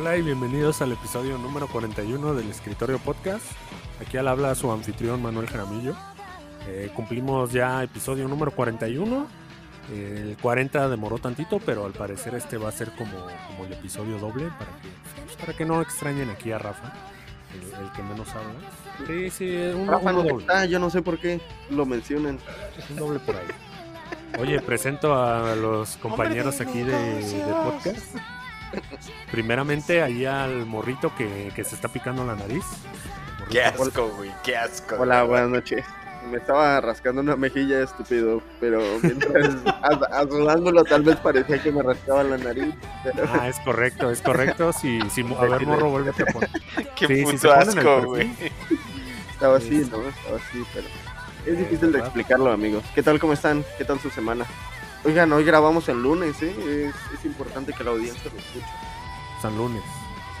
Hola y bienvenidos al episodio número 41 del Escritorio Podcast. Aquí al habla su anfitrión Manuel Jaramillo. Eh, cumplimos ya episodio número 41. Eh, el 40 demoró tantito, pero al parecer este va a ser como, como el episodio doble para que, pues, para que no extrañen aquí a Rafa, el, el que menos habla. Sí, sí, un, Rafa uno no doble. está, yo no sé por qué lo mencionan. Un doble por ahí. Oye, presento a los compañeros aquí de, de podcast. Primeramente, ahí al morrito que, que se está picando la nariz. Morrito. Qué asco, güey, qué asco. Hola, buenas noches. Me estaba rascando una mejilla estúpido, pero mientras tal vez parecía que me rascaba la nariz. Pero Ah, es correcto, es correcto. Si, si, a ver, morro, vuelve a poner. Qué Sí, puto asco, güey. estaba así, ¿no? Estaba así, pero es difícil de explicarlo, amigos. ¿Qué tal, cómo están? ¿Qué tal su semana? Oigan, hoy grabamos el lunes, ¿eh? Es, es importante que la audiencia lo escuche. San Lunes.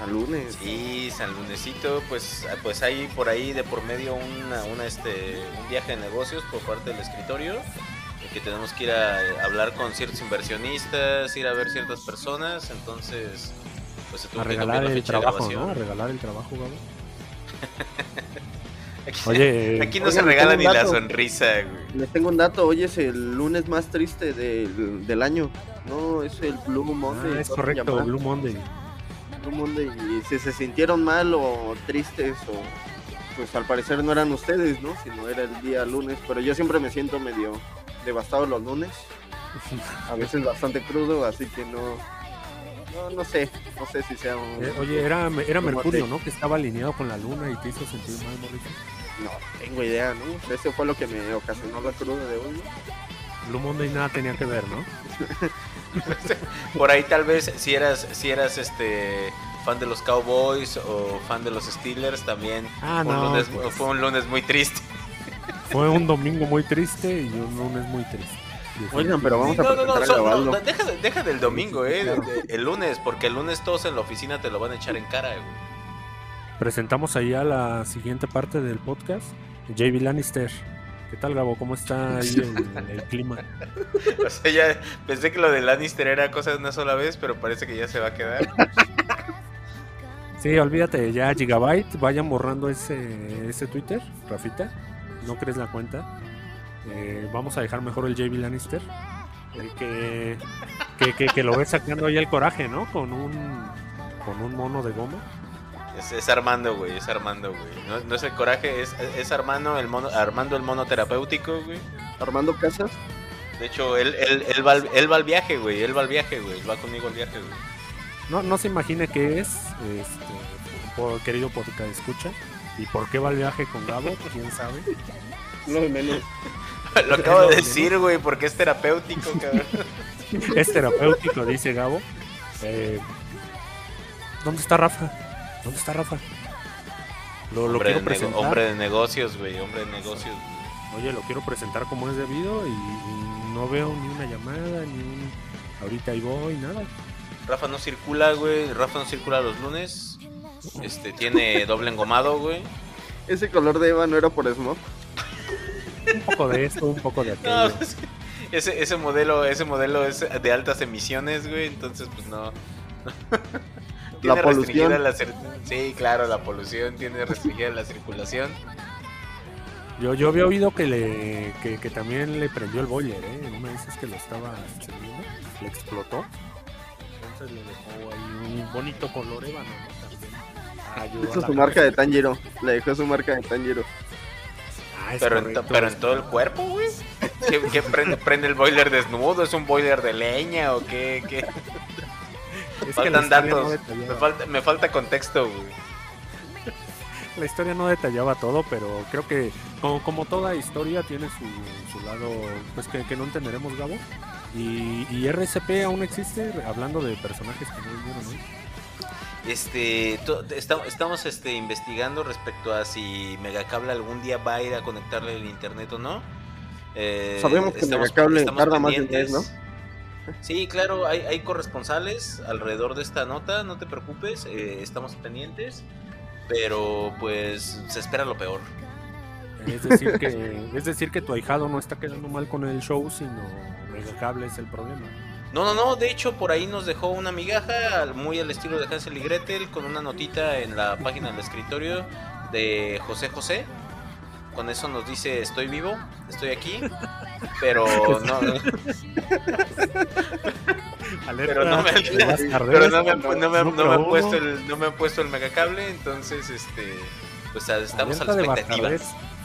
Al lunes. Sí, San Lunesito, pues, pues hay por ahí de por medio una, una, este, un viaje de negocios por parte del escritorio. en Que tenemos que ir a, eh, hablar con ciertos inversionistas, ir a ver ciertas personas. Entonces, pues se tuvo A que regalar cambiar la el fecha de trabajo, grabación. ¿no? A regalar el trabajo. Aquí, Oye, aquí no se regala ni la sonrisa, güey. Les tengo un dato, hoy es el lunes más triste del, del año. No, es el Blue Monday. ah, es correcto, llamar. Blue Monday. Blue Monday. Y si se sintieron mal o tristes o pues al parecer no eran ustedes, ¿no? Sino era el día lunes. Pero yo siempre me siento medio devastado los lunes. A veces bastante crudo, así que no... No, no sé, no sé si sea un... Eh, oye, era, era Mercurio. ¿no? Que estaba alineado con la luna y te hizo sentir mal, morrito. No tengo idea, ¿no? Eso fue lo que me ocasionó la cruda de hoy. ¿no? Blue Monday nada tenía que ver, ¿no? Por ahí tal vez si eras, si eras este fan de los Cowboys o fan de los Steelers también Ah, fue, un no, lunes, pues. fue un lunes muy triste. Fue un domingo muy triste y un lunes muy triste. Oigan, pero vamos Sí, a no, no, so- no, deja, de- deja del domingo, eh, claro. de- de- el lunes, porque el lunes todos en la oficina te lo van a echar en cara, güey. Presentamos ahí a la siguiente parte del podcast, JB Lannister. ¿Qué tal, Gabo? ¿Cómo está ahí el, el clima? O sea, ya pensé que lo de Lannister era cosa de una sola vez, pero parece que ya se va a quedar. Sí, olvídate, ya Gigabyte, vayan borrando ese, ese Twitter, Rafita. No crees la cuenta. Eh, vamos a dejar mejor el JB Lannister. El que, que, que, que lo ves sacando ahí el coraje, ¿no? Con un, con un mono de goma. Es, es Armando, güey, es Armando, güey. No, no es el coraje, es, es Armando, el mono, Armando el mono terapéutico, güey. Armando Casas. De hecho, él, él, él, va, al, él va al viaje, güey, él va al viaje, güey, él va conmigo al viaje, güey. No, no se imagine qué es, este, por, querido podcast escucha. ¿Y por qué va el viaje con Gabo? ¿Quién sabe? No de menos. Lo acabo de decir, güey, porque es terapéutico, cabrón. Es terapéutico, dice Gabo. Eh, ¿Dónde está Rafa? ¿Dónde está Rafa? Lo, lo Hombre quiero de, presentar. hombre de negocios, güey, hombre de negocios. Oye, lo quiero presentar como es debido y, y no veo ni una llamada, ni un... Ahorita ahí voy, nada. Rafa no circula, güey, Rafa no circula los lunes. Este, tiene doble engomado, güey. Ese color de Eva no era por smog. Un poco de esto, un poco de No, aquello. pues, ese, ese modelo, ese modelo es de altas emisiones, güey, entonces pues no. Tiene polución. restringida la Sí, claro, la polución tiene restringida la circulación. Yo, yo había oído que le que, que también le prendió el boiler, ¿eh? Una vez es que lo estaba encendiendo, le explotó. Entonces le dejó ahí un bonito color ébano, ¿no? Hizo la su marca de. Tanjiro. Le dejó su marca de Tanjiro. Ah, es Pero, en, pero es en todo el cuerpo, güey. ¿Qué, qué prende, prende el boiler desnudo? ¿Es un boiler de leña o qué? qué? Es que Faltan no datos. me, falta, me falta contexto, güey. La historia no detallaba todo, pero creo que como, como toda historia tiene su, su lado, pues que, que no entenderemos, Gabo. Y, y RCP aún existe, hablando de personajes que no vinieron hoy. Este, to- estamos este, investigando respecto a si Megacable algún día va a ir a conectarle el internet o no. Eh, Sabemos que Megacable tarda más de un mes, ¿no? Sí, claro, hay, hay corresponsales alrededor de esta nota, no te preocupes, eh, estamos pendientes, pero pues se espera lo peor. Es decir, que, es decir que tu ahijado no está quedando mal con el show, sino Megacable es el problema. No, no, no, de hecho por ahí nos dejó una migaja muy al estilo de Hansel y Gretel con una notita en la página del escritorio de José José. Con eso nos dice estoy vivo, estoy aquí, pero no, pero no me, pero no me, no me, no me han puesto el no me han puesto el megacable, entonces este pues estamos a la expectativa.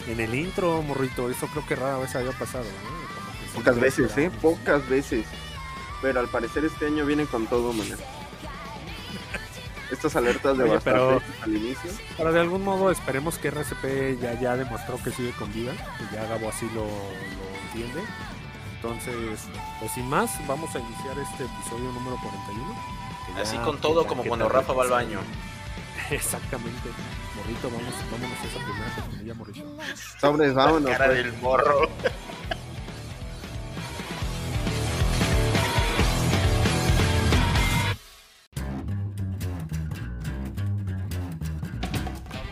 En el intro, morrito, eso creo que rara vez había pasado, ¿no? Pocas veces, ¿eh? Pocas veces. Pero al parecer este año viene con todo, manera. Estas alertas de pero, al inicio. Pero de algún modo esperemos que RCP ya, ya demostró que sigue con vida, que ya Gabo así lo, lo entiende. Entonces, pues sin más, vamos a iniciar este episodio número 41. Así con todo, como cuando Rafa va al baño. Exactamente. Morrito, vamos, vámonos a esa primera cortinilla, Morrito. Sobres, vámonos. cara pues. del morro.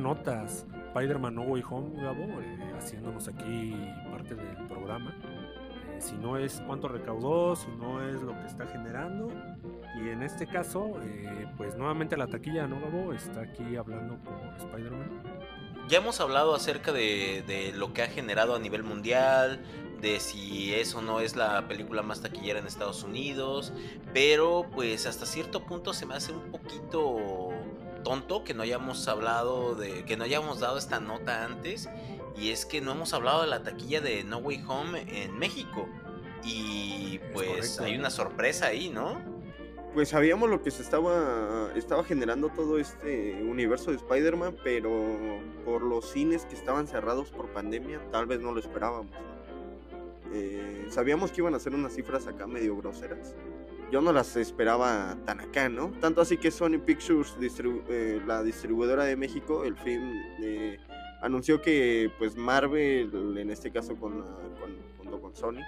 Notas, Spider-Man No Way Home, Gabo, eh, haciéndonos aquí parte del programa. Eh, si no es cuánto recaudó, si no es lo que está generando. Y en este caso, eh, pues nuevamente la taquilla, ¿no, Gabo? Está aquí hablando por Spider-Man. Ya hemos hablado acerca de, de lo que ha generado a nivel mundial, de si eso no es la película más taquillera en Estados Unidos, pero pues hasta cierto punto se me hace un poquito tonto que no hayamos hablado de que no hayamos dado esta nota antes y es que no hemos hablado de la taquilla de No Way Home en México y pues hay una sorpresa ahí, ¿no? Pues sabíamos lo que se estaba estaba generando todo este universo de Spider-Man, pero por los cines que estaban cerrados por pandemia, tal vez no lo esperábamos. Eh, sabíamos que iban a ser unas cifras acá medio groseras, yo no las esperaba tan acá, ¿no? Tanto así que Sony Pictures, eh, la distribuidora de México, el film, eh, anunció que pues Marvel, en este caso con, junto con Sony,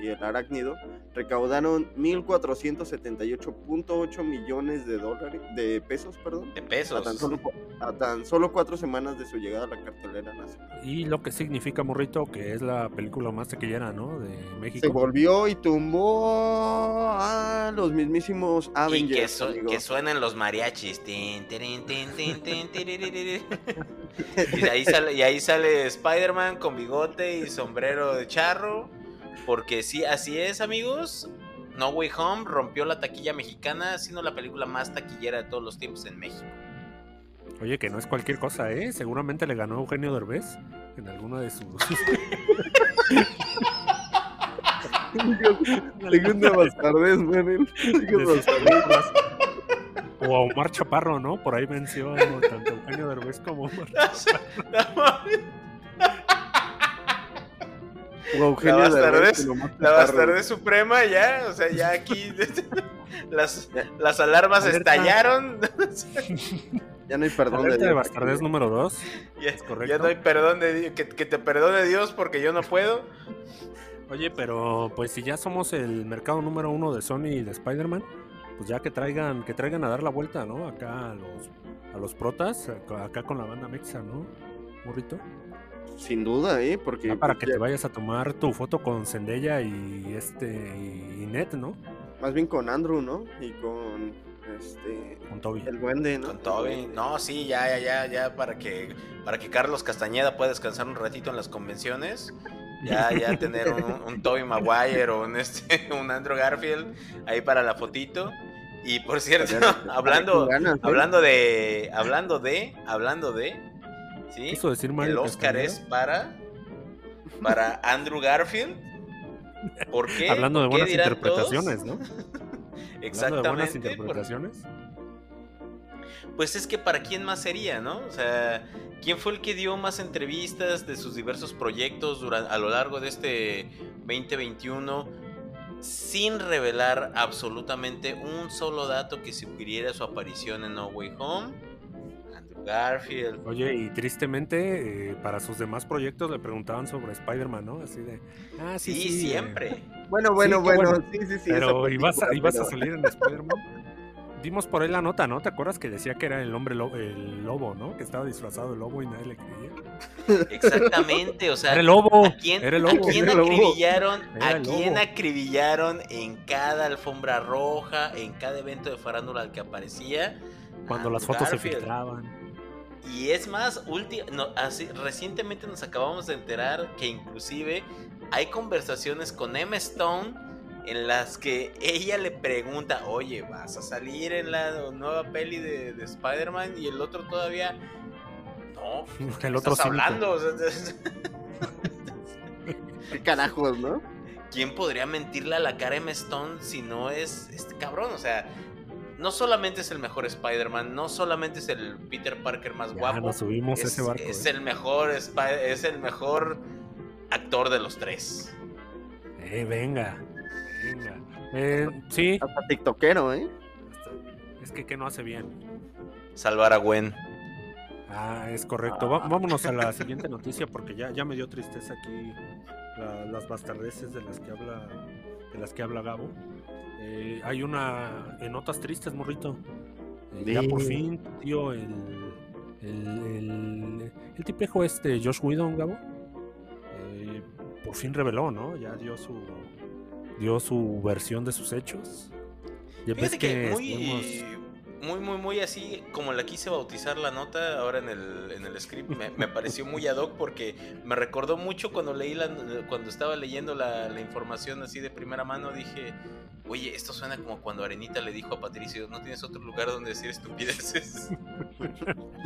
y el arácnido recaudaron 1.478.8 millones de dólares, de pesos, perdón. De pesos. A tan, solo, a tan solo cuatro semanas de su llegada a la cartelera nacional. Y lo que significa, Morrito, que es la película más taquillera, ¿no? De México. Se volvió y tumbó a los mismísimos Avengers. Y que, suenen los mariachis. y ahí sale, y ahí sale Spider-Man con bigote y sombrero de charro porque sí, así es, amigos. No Way Home rompió la taquilla mexicana, siendo la película más taquillera de todos los tiempos en México. Oye, que no es cualquier cosa, ¿eh? Seguramente le ganó Eugenio Derbez en alguna de sus... Segunda bastardes, O a Omar Chaparro, ¿no? Por ahí venció tanto Eugenio Derbez como Omar la bastardez, suprema ya, o sea, ya aquí las, las alarmas estallaron. ya no hay perdón de, Dios. número 2. Ya, ya, no hay perdón de Dios, que, que te perdone Dios porque yo no puedo. Oye, pero pues si ya somos el mercado número uno de Sony y de Spider-Man, pues ya que traigan, que traigan a dar la vuelta, ¿no? Acá a los, a los protas, acá con la banda mexa, ¿no? Burrito. Sin duda, ¿eh? Porque. para que te vayas a tomar tu foto con Zendaya y este. y Net, ¿no? Más bien con Andrew, ¿no? Y con. Este. Con Toby. El duende, ¿no? Con Toby. No, sí, ya, ya, ya, ya, para que. Para que Carlos Castañeda pueda descansar un ratito en las convenciones. Ya, ya tener un, Toby Maguire o un, este, un Andrew Garfield ahí para la fotito. Y por cierto, hablando, ¿eh? hablando de. Hablando de. Hablando de decir El Oscar es para, para Andrew Garfield. ¿Por qué? Hablando de buenas interpretaciones, ¿no? Exactamente. buenas por- interpretaciones. Pues es que para quién más sería, ¿no? O sea, ¿quién fue el que dio más entrevistas de sus diversos proyectos durante, a lo largo de este 2021 sin revelar absolutamente un solo dato que sugiriera su aparición en No Way Home? Andrew Garfield. Oye, y tristemente, eh, para sus demás proyectos le preguntaban sobre Spider-Man, ¿no? Así de. Ah, sí, Sí, sí. eh, siempre. Bueno, bueno, bueno, bueno. sí, sí, sí. pero ibas, a, ibas a salir en Spider-Man. Dimos por ahí la nota, ¿no? ¿Te acuerdas que decía que era el hombre lo- el lobo, ¿no? Que estaba disfrazado de lobo y nadie le creía. Exactamente, o sea, Era el lobo. ¿A quién, Era el a lobo. quién Era lobo. acribillaron? Era ¿A quién lobo. acribillaron en cada alfombra roja, en cada evento de farándula al que aparecía? Cuando A las fotos se Garfield. filtraban. Y es más, ulti- no, así, recientemente nos acabamos de enterar que inclusive hay conversaciones con Emma Stone en las que ella le pregunta, oye, ¿vas a salir en la nueva peli de, de Spider-Man? Y el otro todavía, no, ¿qué El otro estás hablando? O sea, ¿Qué carajos, no? ¿Quién podría mentirle a la cara a Emma Stone si no es este cabrón? O sea, no solamente es el mejor Spider-Man, no solamente es el Peter Parker más Ya guapo, nos subimos a es, ese barco. es ¿eh? el mejor es el mejor actor de los tres. Eh, venga. Venga. Eh, sí. Hasta tiktokero, ¿eh? Es que, ¿qué no hace bien? Salvar a Gwen. Ah, es correcto. Va- vámonos a la siguiente noticia porque ya, ya me dio tristeza aquí la- las bastardeces de las que habla de las que habla Gabo. Eh, hay una en notas tristes, morrito. Eh, ya por fin, tío, el el, el, el tipejo este Josh Whedon, Gabo. eh, por fin reveló, ¿no? Ya dio su dio su versión de sus hechos. Ya ves Fíjate que muy, estuvimos- muy, muy, muy así como la quise bautizar la nota ahora en el, en el script, me, me pareció muy ad hoc porque me recordó mucho cuando leí la, cuando estaba leyendo la, la información así de primera mano, dije, oye, esto suena como cuando Arenita le dijo a Patricio, no tienes otro lugar donde decir estupideces.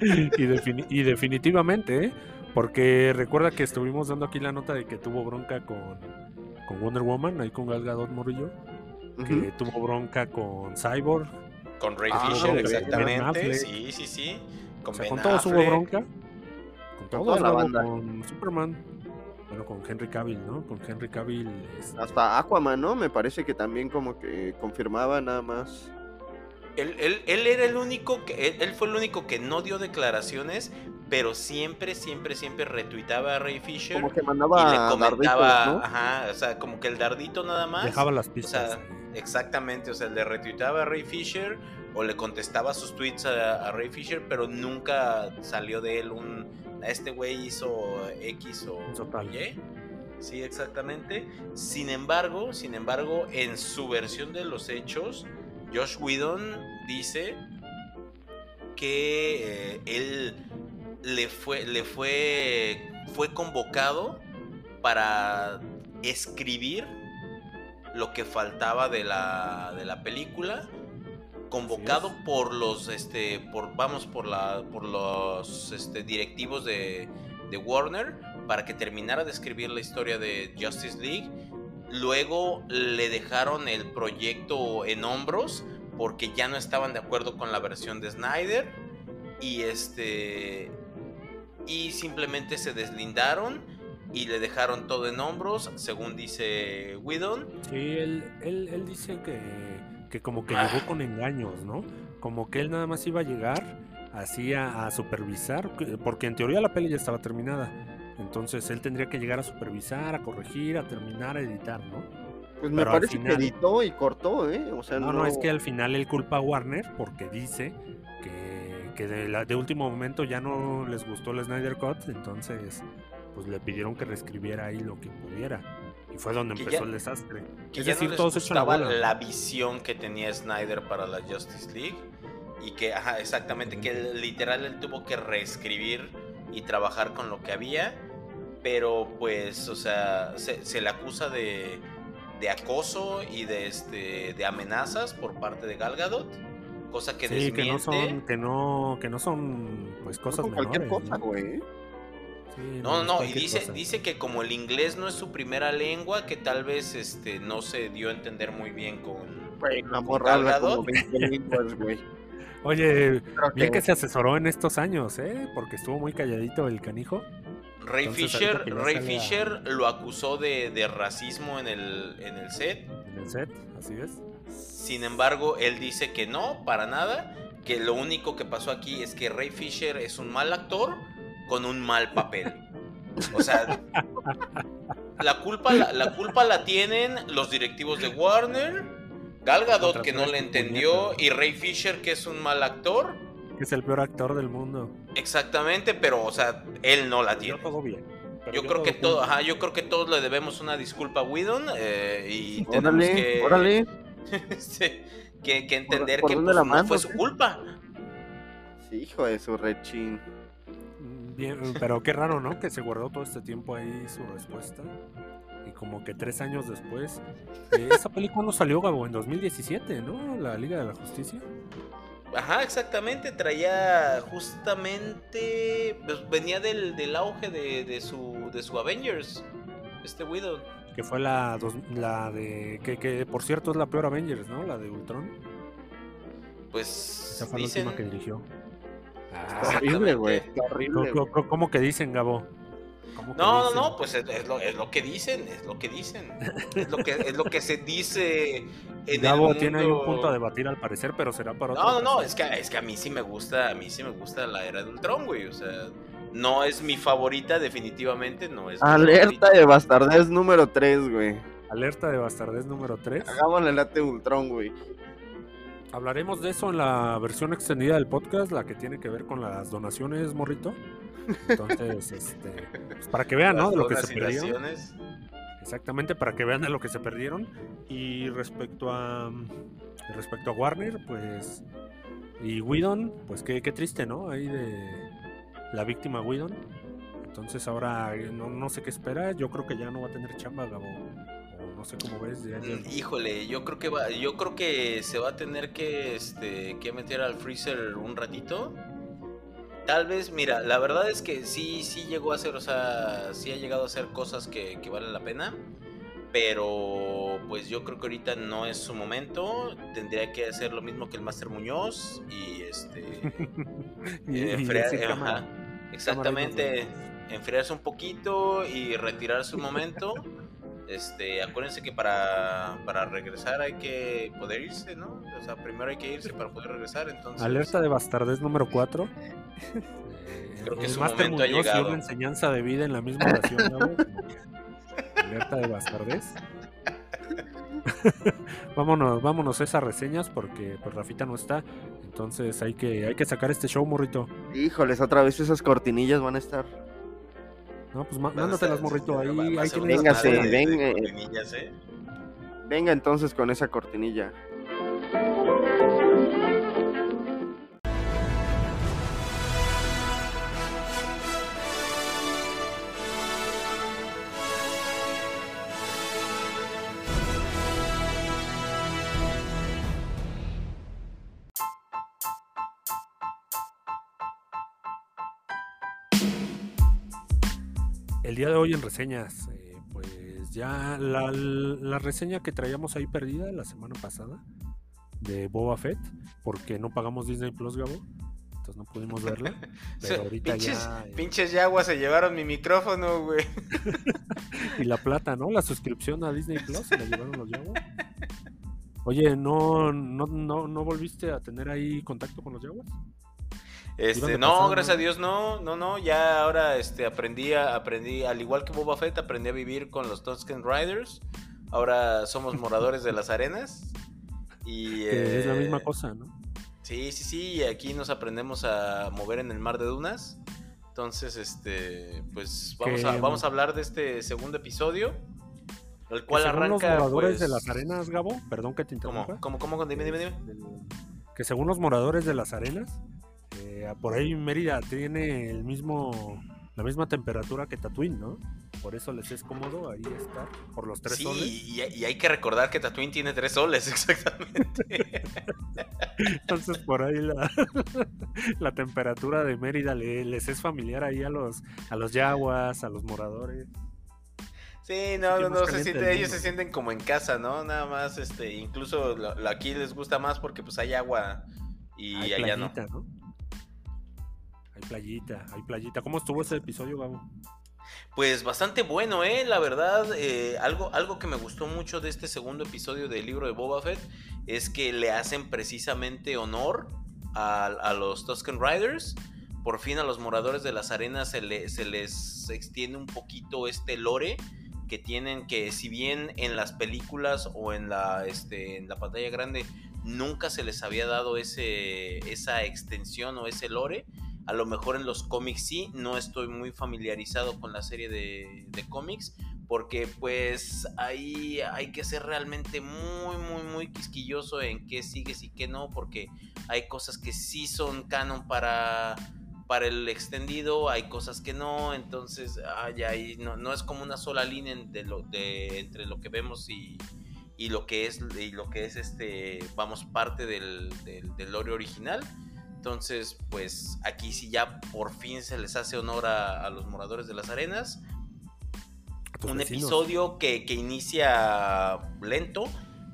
y, defini- y definitivamente, ¿eh? porque recuerda que estuvimos dando aquí la nota de que tuvo bronca con, con Wonder Woman, ahí con Gal Gadot Morillo, que tuvo bronca con Cyborg, Con Ray Ah, Fisher, exactamente. Ben Affleck. Sí, sí, sí. Con o sea, Ben con todos hubo bronca, con todos, toda la banda. con Superman, bueno, con Henry Cavill, ¿no? Con Henry Cavill, es- Hasta Aquaman, ¿no? Me parece que también como que confirmaba nada más. Él, él- él era el único que él, él fue el único que no dio declaraciones, pero siempre, siempre, siempre retuitaba a Ray Fisher Como que y mandaba le comentaba, darditos, ¿no? ajá, o sea, como que el dardito nada más. dejaba las o pistas. sea, exactamente, o sea, le retuitaba a Ray Fisher o le contestaba sus tweets a, a Ray Fisher, pero nunca salió de él un este güey hizo X o Hizo tal. Y. Sí, exactamente. Sin embargo, sin embargo, en su versión de los hechos, Josh Whedon dice que eh, él le fue, le fue, fue convocado para escribir lo que faltaba de la, de la película convocado por los este por vamos por la por los este, directivos de, de Warner para que terminara de escribir la historia de Justice League. Luego le dejaron el proyecto en hombros porque ya no estaban de acuerdo con la versión de Snyder y este y simplemente se deslindaron y le dejaron todo en hombros según dice Whedon. Sí, él, él, él dice que, que como que Ah. llegó con engaños, ¿no? Como que él nada más iba a llegar así a, a supervisar, que- porque en teoría la peli ya estaba terminada. Entonces él tendría que llegar a supervisar, a corregir, a terminar, a editar, ¿no? Pues me Pero parece final- que editó y cortó, ¿eh? O sea, No, no, no, es que al final él culpa a Warner porque dice que, que de, la- de último momento ya no les gustó el Snyder Cut, entonces pues le pidieron que reescribiera ahí lo que pudiera. Y fue donde empezó ya- el desastre. que es ya decir, no les todos gustaba bola. la visión que tenía Snyder para la Justice League y que, ajá, exactamente, que literal él tuvo que reescribir y trabajar con lo que había, pero pues, o sea, se, se le acusa de, de acoso y de, este, de amenazas por parte de Gal Gadot, cosa que Sí, que no son, que no, que no son pues no cosas con cualquier cosa, ¿no? Sí, No, no, no, y dice, cosa. dice que como el inglés no es su primera lengua, que tal vez este no se dio a entender muy bien con... Güey, la ¿Con morra habla Gal como Gadot? 20 lenguas, güey. Oye, Creo bien que- que se asesoró en estos años, ¿eh? Porque estuvo muy calladito el canijo. Ray Entonces, Fisher, Ray salga- Fisher lo acusó de, de racismo en el, en el set. En el set, así es. Sin embargo, él dice que no, para nada, que lo único que pasó aquí es que Ray Fisher es un mal actor con un mal papel. O sea, la culpa la, la culpa la tienen los directivos de Warner, Gal Gadot que no le entendió y Ray Fisher que es un mal actor. Que es el peor actor del mundo. Exactamente, pero o sea, él no la Yo tiene. todo bien. pero Yo creo que todo todo, junto. ajá, yo creo que todos le debemos una disculpa a Whedon eh, y tenemos Órale, que, órale. Sí, que, que entender por que pues, la no fue su culpa. Sí, hijo de su rechín. Bien, pero qué raro, ¿no? Que se guardó todo este tiempo ahí su respuesta. Y como que tres años después. eh, esa película no salió, Gabo, en 2017, ¿no? La Liga de la Justicia. Ajá, exactamente, traía justamente, pues, venía del, del auge de, de su, de su Avengers, este Widow. Que fue la, dos- la de. Que, que por cierto es la peor Avengers, ¿no? La de Ultron. Pues Esa fue dicen, la última que dirigió. Ah, horrible, güey. ¿cómo, que dicen, Gabo? ¿Cómo que No, no, dicen? no, pues es, es lo, es lo que dicen, es lo que dicen. Es lo que, es lo que se dice en Gabo el tiene ahí un mundo. punto a debatir al parecer, pero será para otro. No, no, no, es que, es que a mí sí me gusta, a mí sí me gusta la era de Ultron, güey, o sea, no es mi favorita definitivamente, no es mi Alerta de bastardez número 3, güey. Alerta de bastardez número 3. Hagámosle late Ultron, güey. Hablaremos de eso en la versión extendida del podcast, la que tiene que ver con las donaciones, morrito. Entonces, este, pues para que vean, ¿no? De lo que se perdieron. Exactamente, para que vean de lo que se perdieron. Y respecto a respecto a Warner, pues y Whedon, pues qué, qué triste, ¿no? Ahí de la víctima Whedon. Entonces ahora eh, no, no sé qué espera. Yo creo que ya no va a tener chamba, Gabo. O no sé cómo ves. ya- ya- Mm, Híjole, yo creo que va, yo creo que se va a tener que, este, que meter al freezer un ratito. Tal vez, mira, la verdad es que sí, sí llegó a hacer, o sea, sí ha llegado a hacer cosas que, que valen la pena. Pero pues yo creo que ahorita no es su momento. Tendría que hacer lo mismo que el Master Muñoz y este y, eh, enfriar- ajá, exactamente, enfriarse un poquito y retirarse un momento. Este, acuérdense que para, para regresar hay que poder irse, ¿no? O sea, primero hay que irse para poder regresar, entonces. Alerta de bastardez número 4. Creo que el su Master momento ha Muñoz y una enseñanza de vida en la misma oración. ¿no? Alerta de bastardez. vámonos, vámonos a esas reseñas porque pues Rafita no está. Entonces hay que, hay que sacar este show, morrito. Híjoles, otra vez esas cortinillas van a estar. No, pues a mándatelas, morrito. Ahí, ahí Véngase, venga. cortinillas, ¿eh? Venga entonces con esa cortinilla. Día de hoy en reseñas, eh, pues ya la, la reseña que traíamos ahí perdida la semana pasada de Boba Fett, porque no pagamos Disney Plus, Gabo. Entonces no pudimos verla. Pero ahorita pinches, ya. eh, pinches yaguas se llevaron mi micrófono, güey. Y la plata, ¿no? La suscripción a Disney Plus, se la llevaron los Jaguars. Oye, ¿no, no, no, ¿no volviste a tener ahí contacto con los Jaguars? Este, no, gracias ¿no? a Dios, no, no, no, ya ahora este, aprendí, a, aprendí, al igual que Boba Fett, aprendí a vivir con los Tusken Riders. Ahora somos moradores de las arenas. Y, Que es la eh, misma cosa, ¿no? Sí, sí, sí, y aquí nos aprendemos a mover en el mar de dunas. Entonces, este, pues vamos, a, vamos a hablar de este segundo episodio, el Que cual según arranca. los moradores pues, de las arenas, Gabo, perdón que te interrumpa. ¿Cómo, cómo, cómo? Dime, dime, dime. Que según los moradores de las arenas, por ahí Mérida tiene el mismo, la misma temperatura que Tatooine, ¿no? por eso les es cómodo ahí estar, por los tres soles. Y, y hay que recordar que Tatooine tiene tres soles, exactamente. Entonces por ahí la, la temperatura de Mérida les es familiar ahí a los, a los yaguas, a los moradores. Sí, no, no, no, se siente, ellos se sienten como en casa, ¿no? Nada más, este, incluso aquí les gusta más porque pues hay agua y allá no. Playita, hay playita. ¿Cómo estuvo ese episodio, Gabo? Pues bastante bueno, ¿eh? La verdad, eh, algo, algo que me gustó mucho de este segundo episodio del libro de Boba Fett es que le hacen precisamente honor a, los Tusken Riders. Por fin a los moradores de las arenas se, se les extiende un poquito este lore que tienen que si bien en las películas o en la, este, en la pantalla grande nunca se les había dado ese, esa extensión o ese lore, a lo mejor en los cómics sí, no estoy muy familiarizado con la serie de, de cómics, porque pues ahí hay que ser realmente muy, muy, muy quisquilloso en qué sigues y qué no, porque hay cosas que sí son canon para para el extendido hay cosas que no, entonces ay, no, no, es como una sola línea entre lo que vemos y, lo que es lo que es este vamos parte del, lore original. Entonces, pues aquí sí ya por fin se les hace honor a, los moradores de las arenas. Un episodio que, que inicia lento,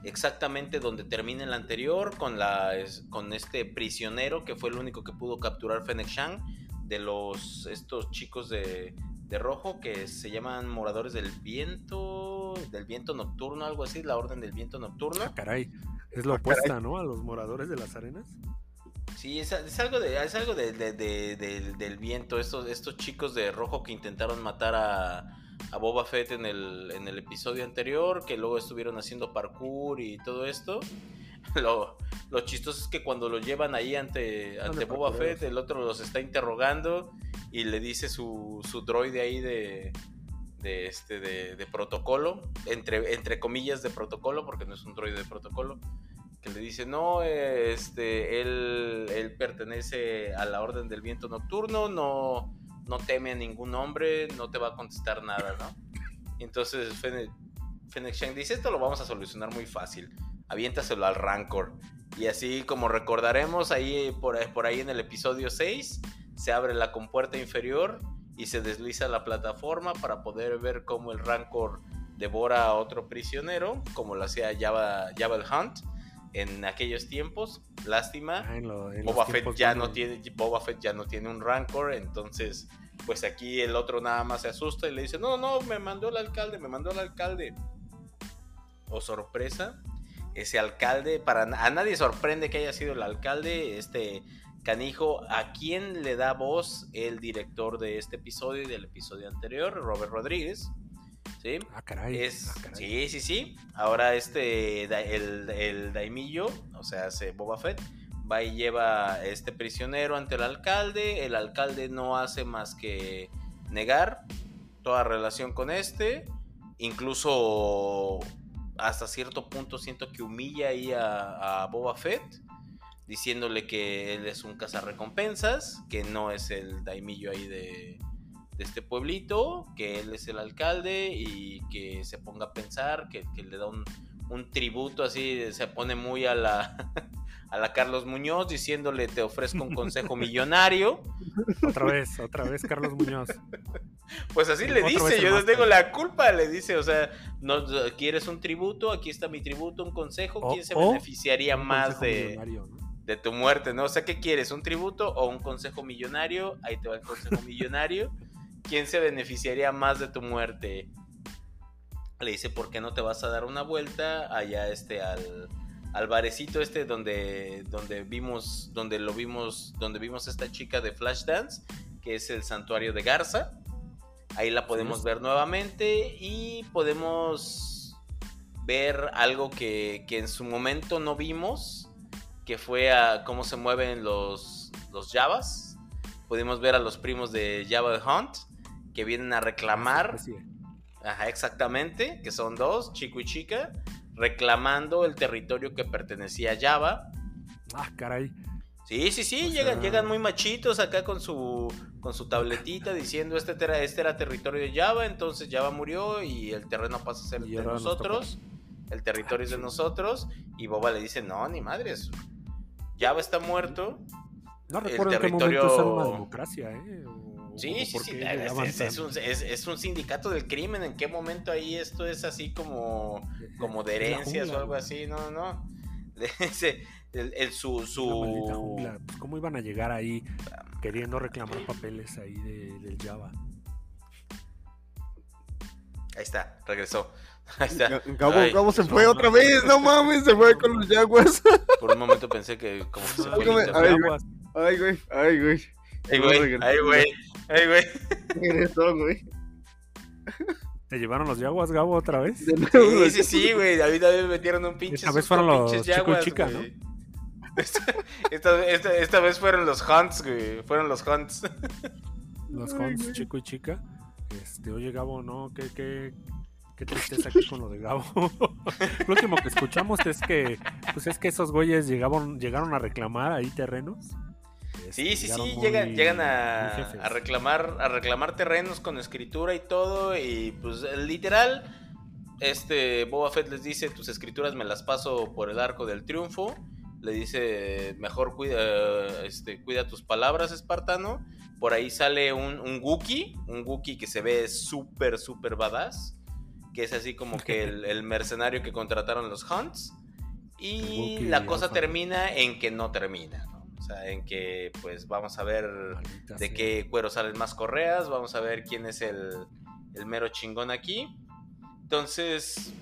exactamente donde termina el anterior, con, la, con este prisionero que fue el único que pudo capturar Fennec Shang, de los, estos chicos de, de rojo que se llaman Moradores del Viento, del Viento Nocturno, algo así, la Orden del Viento Nocturno. Ah, caray, es lo ah, opuesta, ¿no? A los Moradores de las Arenas. Sí, es, algo, de, es algo de, del viento, estos, estos chicos de rojo que intentaron matar a, a Boba Fett en el, en el episodio anterior, que luego estuvieron haciendo parkour y todo esto. Lo, lo chistoso es que cuando lo llevan ahí ante, ante Boba Fett, el otro los está interrogando y le dice su, su droide ahí de, de, este, de, protocolo, entre, entre comillas de protocolo, porque no es un droide de protocolo, que le dice, no, este, él, él pertenece a la Orden del Viento Nocturno, no, no teme a ningún hombre, no te va a contestar nada, ¿no? entonces Fennec, Shang dice, esto lo vamos a solucionar muy fácil, aviéntaselo al Rancor. Y así como recordaremos, ahí por, por ahí en el episodio 6, se abre la compuerta inferior y se desliza la plataforma para poder ver cómo el Rancor devora a otro prisionero, como lo hacía Java, Java el Hunt en aquellos tiempos. Lástima. Ah, Boba, Fett ya no tiene, Boba Fett ya no tiene un Rancor, entonces pues aquí el otro nada más se asusta y le dice, no, no, me mandó el alcalde, me mandó el alcalde. O oh, sorpresa, ese alcalde, para a nadie sorprende que haya sido el alcalde, este canijo, a quien le da voz el director de este episodio y del episodio anterior, Robert Rodríguez. ¿Sí? Ah, caray. Es, ah, Sí, sí, sí. Ahora este, el, el Daimillo, o sea, se Boba Fett, va y lleva este prisionero ante el alcalde. El alcalde no hace más que negar toda relación con este. Incluso hasta cierto punto siento que humilla ahí a, a Boba Fett diciéndole que él es un cazarrecompensas, que no es el daimillo ahí de, de este pueblito, que él es el alcalde y que se ponga a pensar, que, le da un, tributo así, se pone muy a la, a la Carlos Muñoz diciéndole te ofrezco un consejo millonario. Otra vez, otra vez Carlos Muñoz. Pues así le dice, yo no tengo la culpa, le dice, o sea, no quieres un tributo, aquí está mi tributo, un consejo, ¿quién se beneficiaría más de, de tu muerte, no? O sea, ¿qué quieres? ¿Un tributo o un consejo millonario? Ahí te va el consejo millonario. ¿Quién se beneficiaría más de tu muerte? Le dice, ¿por qué no te vas a dar una vuelta allá este al, al barecito este donde, donde vimos, donde lo vimos, donde vimos esta chica de Flashdance, que es el santuario de Garza. Ahí la podemos ver nuevamente y podemos ver algo que, que, en su momento no vimos, que fue a cómo se mueven los, los Javas. Pudimos ver a los primos de Java the Hunt que vienen a reclamar. Ajá, exactamente, que son dos, chico y chica, reclamando el territorio que pertenecía a Java. Ah, caray. Sí, sí, sí, llegan, llegan muy machitos acá con su con su tabletita diciendo este era, este era territorio de Java, entonces Java murió y el terreno pasa a ser de nosotros, el territorio es de nosotros, y Boba le dice, no, ni madres, Java está muerto. No recuerdo el territorio... en qué momento es una democracia, ¿eh? Sí, sí, sí, es, un, es, un, sindicato del crimen, ¿en qué momento ahí esto es así como, como de herencias o algo así? No, no. el, su, su... Pues, ¿Cómo iban a llegar ahí queriendo reclamar papeles ahí de, del Java? Ahí está, regresó. Ahí está. Gabo, se fue otra vez, no mames, se fue con los Jaguars. Por un momento pensé que como que se fue. Ay, güey, ay, güey, ay, güey. Ay, güey, ay, güey. Regresó, güey. ¿Te llevaron los Jaguars, Gabo, otra vez? Sí, sí, sí, güey. A mí también me metieron un pinche. Esta vez fueron los Chico Chica, ¿no? Esta, esta, esta, vez fueron los Hunts, güey. Fueron los Hunts. Los Hunts, chico y chica. Este, oye, Gabo, ¿no? ¿Qué, qué, qué tristeza aquí con lo de Gabo? lo último que escuchamos es que, pues es que esos güeyes llegaron, llegaron a reclamar ahí terrenos. Sí, sí, sí, llegan, llegan a, a, reclamar, a reclamar terrenos con escritura y todo. Y pues literal, este Boba Fett les dice, tus escrituras me las paso por el arco del triunfo le dice, mejor cuida, este, cuida tus palabras, espartano. Por ahí sale un, un Wookiee, un Wookiee que se ve súper, súper badass, que es así como que el, mercenario que contrataron los Hunts. Y la cosa termina en que no termina. O sea, en que pues vamos a ver de qué cuero salen más correas, vamos a ver quién es el, el mero chingón aquí. Entonces,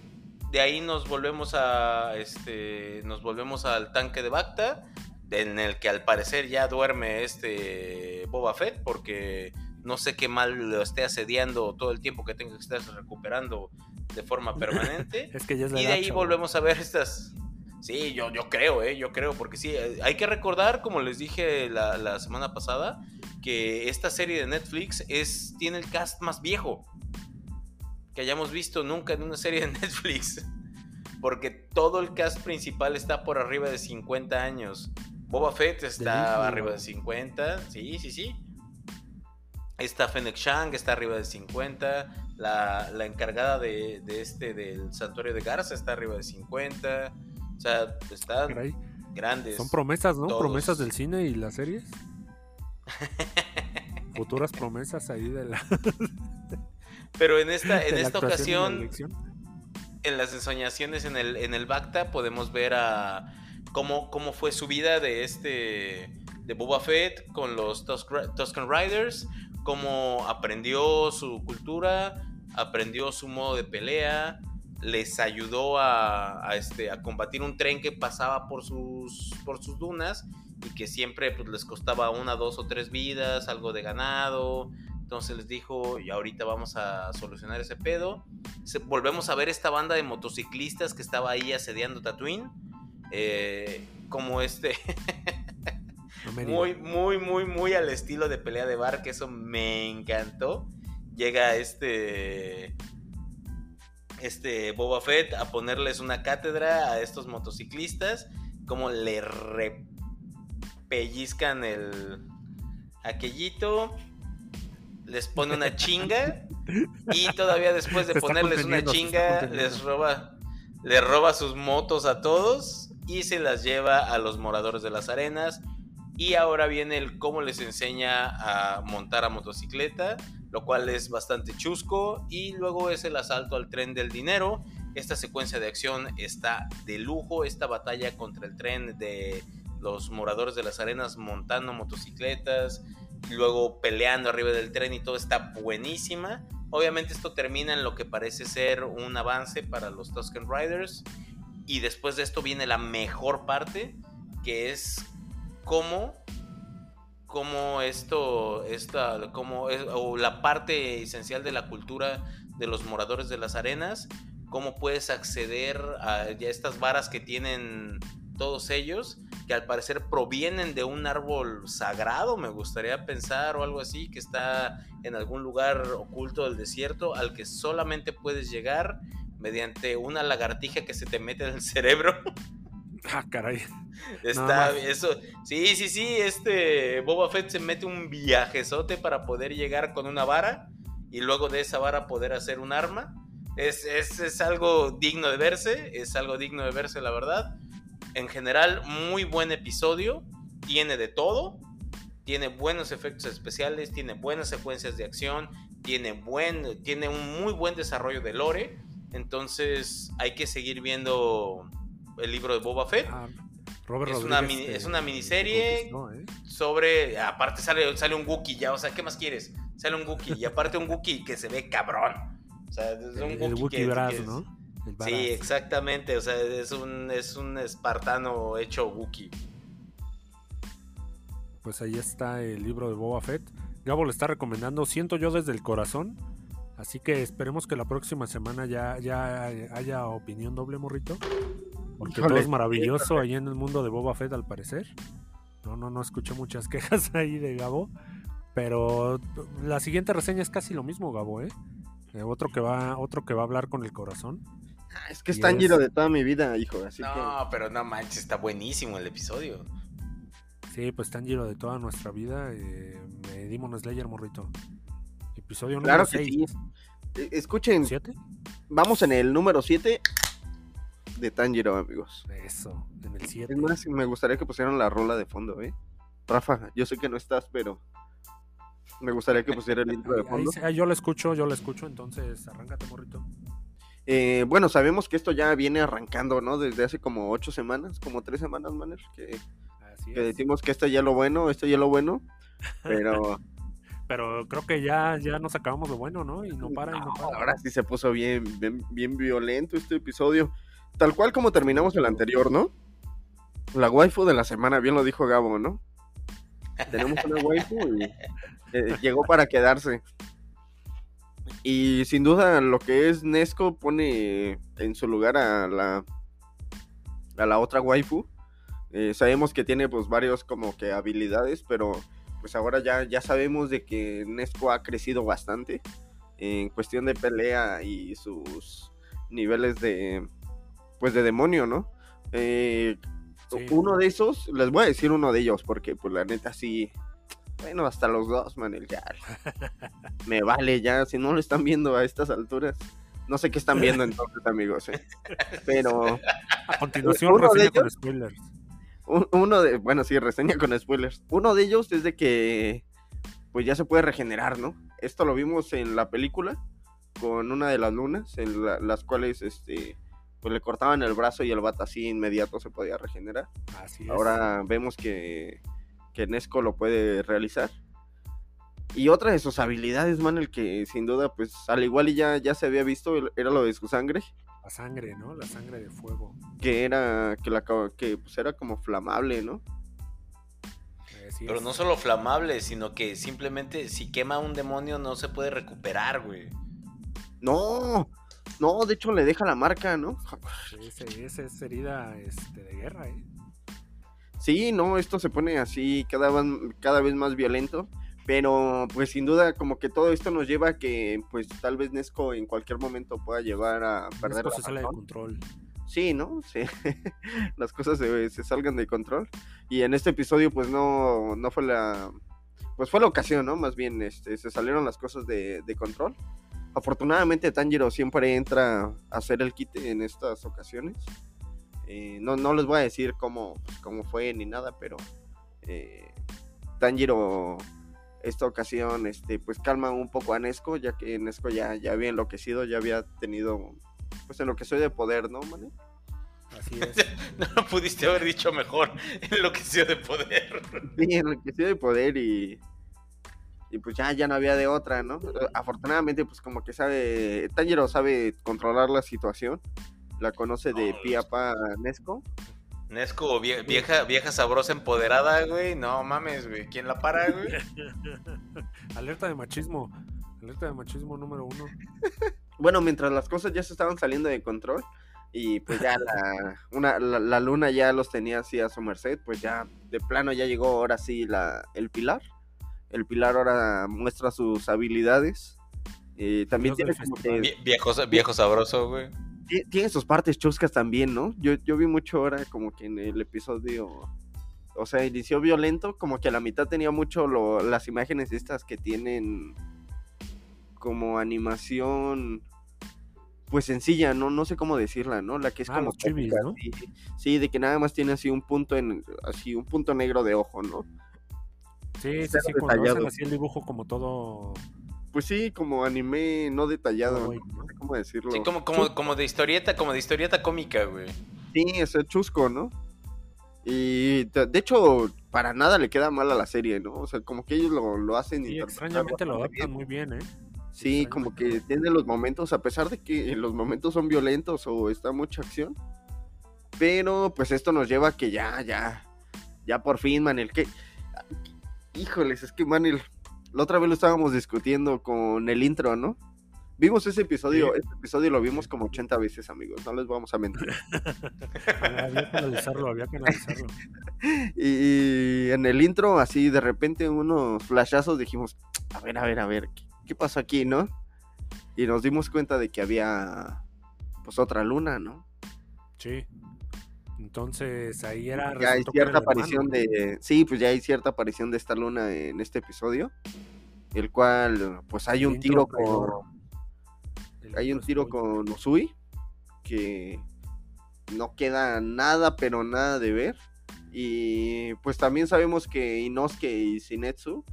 de ahí nos volvemos a este nos volvemos al tanque de Bacta en el que al parecer ya duerme este Boba Fett porque no sé qué mal lo esté asediando todo el tiempo que tenga que estar recuperando de forma permanente. es que ya es y de ahí volvemos a ver estas Sí, yo, yo creo, ¿eh? Yo creo, porque sí, hay que recordar, como les dije la, la semana pasada, que esta serie de Netflix es, tiene el cast más viejo que hayamos visto nunca en una serie de Netflix. Porque todo el cast principal está por arriba de 50 años. Boba Fett está arriba de 50. Sí, sí, sí. Está Fennec Shang, está arriba de 50. La, encargada de, este del santuario de Garza está arriba de 50. O sea, están grandes. Son promesas, ¿no? Promesas del cine y las series. Futuras promesas ahí de la. Pero en esta, en esta ocasión, en las ensoñaciones en el, en el Bacta, podemos ver a cómo, cómo fue su vida de este de Boba Fett con los Tusken Riders, cómo aprendió su cultura, aprendió su modo de pelea, les ayudó a, este, a combatir un tren que pasaba por sus, por sus dunas y que siempre pues, les costaba una, dos o tres vidas, algo de ganado, entonces les dijo, y ahorita vamos a solucionar ese pedo. volvemos a ver esta banda de motociclistas que estaba ahí asediando Tatooine. Eh, como este... muy, muy, muy, muy al estilo de pelea de bar, que eso me encantó. Llega este... Este Boba Fett a ponerles una cátedra a estos motociclistas. Como le repellizcan el aquellito les pone una chinga y todavía después de ponerles una chinga les roba le roba sus motos a todos y se las lleva a los moradores de las arenas y ahora viene el cómo les enseña a montar a motocicleta, lo cual es bastante chusco y luego es el asalto al tren del dinero. Esta secuencia de acción está de lujo, esta batalla contra el tren de los moradores de las arenas montando motocicletas, luego peleando arriba del tren y todo está buenísima. Obviamente esto termina en lo que parece ser un avance para los Tusken Riders y después de esto viene la mejor parte que es cómo cómo esto esta cómo es, o la parte esencial de la cultura de los moradores de las arenas cómo puedes acceder a estas varas que tienen todos ellos, que al parecer provienen de un árbol sagrado, me gustaría pensar, o algo así, que está en algún lugar oculto del desierto, al que solamente puedes llegar mediante una lagartija que se te mete en el cerebro. Ah, caray. Está, eso, sí, sí, sí, este Boba Fett se mete un viajezote para poder llegar con una vara y luego de esa vara poder hacer un arma. Es, es, es algo digno de verse, es algo digno de verse, la verdad. En general, muy buen episodio, tiene de todo, tiene buenos efectos especiales, tiene buenas secuencias de acción, tiene, buen, tiene un muy buen desarrollo de lore. Entonces hay que seguir viendo el libro de Boba Fett. Ah, es, una es una miniserie ¿eh? sobre. Aparte sale, sale un Wookiee ya, o sea, ¿qué más quieres? Sale un Wookiee y aparte un Wookiee que se ve cabrón. O sea, es un el, Wookiee, ¿no? sí, exactamente. O sea, es un, es un espartano hecho Wookiee. Pues ahí está el libro de Boba Fett. Gabo le está recomendando, siento yo desde el corazón. Así que esperemos que la próxima semana ya, ya haya opinión doble, morrito. Porque todo es maravilloso ahí en el mundo de Boba Fett, al parecer. No, no, no escuché muchas quejas ahí de Gabo. Pero la siguiente reseña es casi lo mismo, Gabo, ¿eh? eh otro, que va, otro que va a hablar con el corazón. Ah, es que es tan giro de toda mi vida, hijo. Así no, pero no manches, está buenísimo el episodio. Sí, pues tan giro de toda nuestra vida. Eh, Demon Slayer, morrito. Episodio número 6. Eh, escuchen. ¿Siete? Vamos en el número 7 de Tanjiro, amigos. Eso, en el 7. Es más, me gustaría que pusieran la rola de fondo, ¿eh? Rafa, yo sé que no estás, pero me gustaría que pusiera el intro de fondo. yo lo escucho, yo lo escucho, entonces arráncate, morrito. Eh, bueno, sabemos que esto ya viene arrancando, ¿no? Desde hace como ocho semanas, como tres semanas, Manner, que, que decimos que esto ya es lo bueno, esto ya es lo bueno, pero... pero creo que ya, ya nos acabamos lo bueno, ¿no? Y no para, y no para. Ahora sí se puso bien, bien, bien violento este episodio. Tal cual como terminamos el anterior, ¿no? La waifu de la semana, bien lo dijo Gabo, ¿no? Tenemos una waifu y eh, llegó para quedarse. Y sin duda lo que es Nesco pone en su lugar a la a la otra waifu. Eh, sabemos que tiene pues varios como que habilidades, pero pues ahora ya, ya sabemos de que Nesco ha crecido bastante en cuestión de pelea y sus niveles de, pues de demonio, ¿no? Eh, uno de esos, les voy a decir uno de ellos, porque pues la neta sí, bueno, hasta los dos, man, ya. Me vale ya, si no lo están viendo a estas alturas. No sé qué están viendo entonces, amigos, ¿eh? Pero... A continuación, reseña con spoilers. Uno de, bueno, sí, reseña con spoilers. Uno de ellos es de que, pues ya se puede regenerar, ¿no? Esto lo vimos en la película, con una de las lunas, en las cuales, este pues le cortaban el brazo y el bata así inmediato se podía regenerar. Así Ahora vemos que, que Nesco lo puede realizar. Y otra de sus habilidades, man, el que sin duda, pues al igual y ya, ya se había visto, era lo de su sangre. La sangre, ¿no? La sangre de fuego. Que era, que, la, que pues era como flamable, ¿no? Pero no solo flamable, sino que simplemente si quema un demonio no se puede recuperar, güey. No, no, de hecho le deja la marca, ¿no? Esa es herida este, de guerra, ¿eh? Sí, no, esto se pone así cada vez, cada vez más violento. Pero pues sin duda como que todo esto nos lleva a que pues tal vez Nesco en cualquier momento pueda llevar a perder Nesco se sale de control. Sí, ¿no? Sí. Las cosas se, salgan de control. Y en este episodio pues no, no fue la... Pues fue la ocasión, ¿no? Más bien este, se salieron las cosas de, de control. Afortunadamente Tanjiro siempre entra a hacer el quite en estas ocasiones. Eh, no, no les voy a decir cómo, pues, cómo fue ni nada, pero eh, Tanjiro esta ocasión este, pues calma un poco a Nesco, ya que Nesco ya, ya había enloquecido, ya había tenido pues enloqueció de poder, ¿no, man? Así es. no lo pudiste haber dicho mejor, enloqueció de poder. Sí, enloqueció de poder y y pues ya, ya no había de otra, ¿no? Afortunadamente, pues como que sabe, Tanjiro sabe controlar la situación, la conoce de piapa Nesco. Nesco, vieja, vieja sabrosa empoderada, güey, no mames, güey, ¿quién la para, güey? alerta de machismo, alerta de machismo número uno. bueno, mientras las cosas ya se estaban saliendo de control, y pues ya la, una, la, luna ya los tenía así a su merced, pues ya de plano ya llegó ahora sí la, el pilar el Pilar ahora muestra sus habilidades. Eh, también tiene como Viejo, viejo sabroso, güey. ti- tiene sus partes chuscas también, ¿no? Yo, yo vi mucho ahora como que en el episodio, o sea, inició violento, como que a la mitad tenía mucho lo- las imágenes estas que tienen como animación, pues sencilla, ¿no? No sé cómo decirla, ¿no? La que es Ah, como chivis, ¿no? sí, sí, de que nada más tiene así un punto en, así un punto negro de ojo, ¿no? Sí, sí, sí, cuando hacen así el dibujo como todo... Pues sí, como anime no detallado, todo ¿no? güey, ¿no? No sé cómo decirlo. Sí, como, como, como de historieta, como de historieta cómica, güey. Sí, es el chusco, ¿no? Y de hecho, para nada le queda mal a la serie, ¿no? O sea, como que ellos lo, lo hacen. Sí, interpretar extrañamente lo adaptan muy bien, ¿eh? Sí, como que tiene los momentos, a pesar de que los momentos son violentos o está mucha acción. Pero pues esto nos lleva a que ya, ya, ya por fin, Manel, que... Híjoles, es que Manel, la otra vez lo estábamos discutiendo con el intro, ¿no? Vimos ese episodio, Sí. ese episodio lo vimos como 80 veces, amigos, no les vamos a mentir. Había que analizarlo, había que analizarlo. Y en el intro, así de repente, unos flashazos dijimos, a ver, a ver, a ver, ¿qué, qué pasó aquí, no? Y nos dimos cuenta de que había, pues, otra luna, ¿no? Sí. Entonces ahí era... Ya hay cierta aparición hermano. de, sí, pues ya hay cierta aparición de esta luna en este episodio, el cual, pues, hay un tiro con, hay un tiro con Usui, que no queda nada, pero nada de ver. Y pues también sabemos que Inosuke y Shinetsu,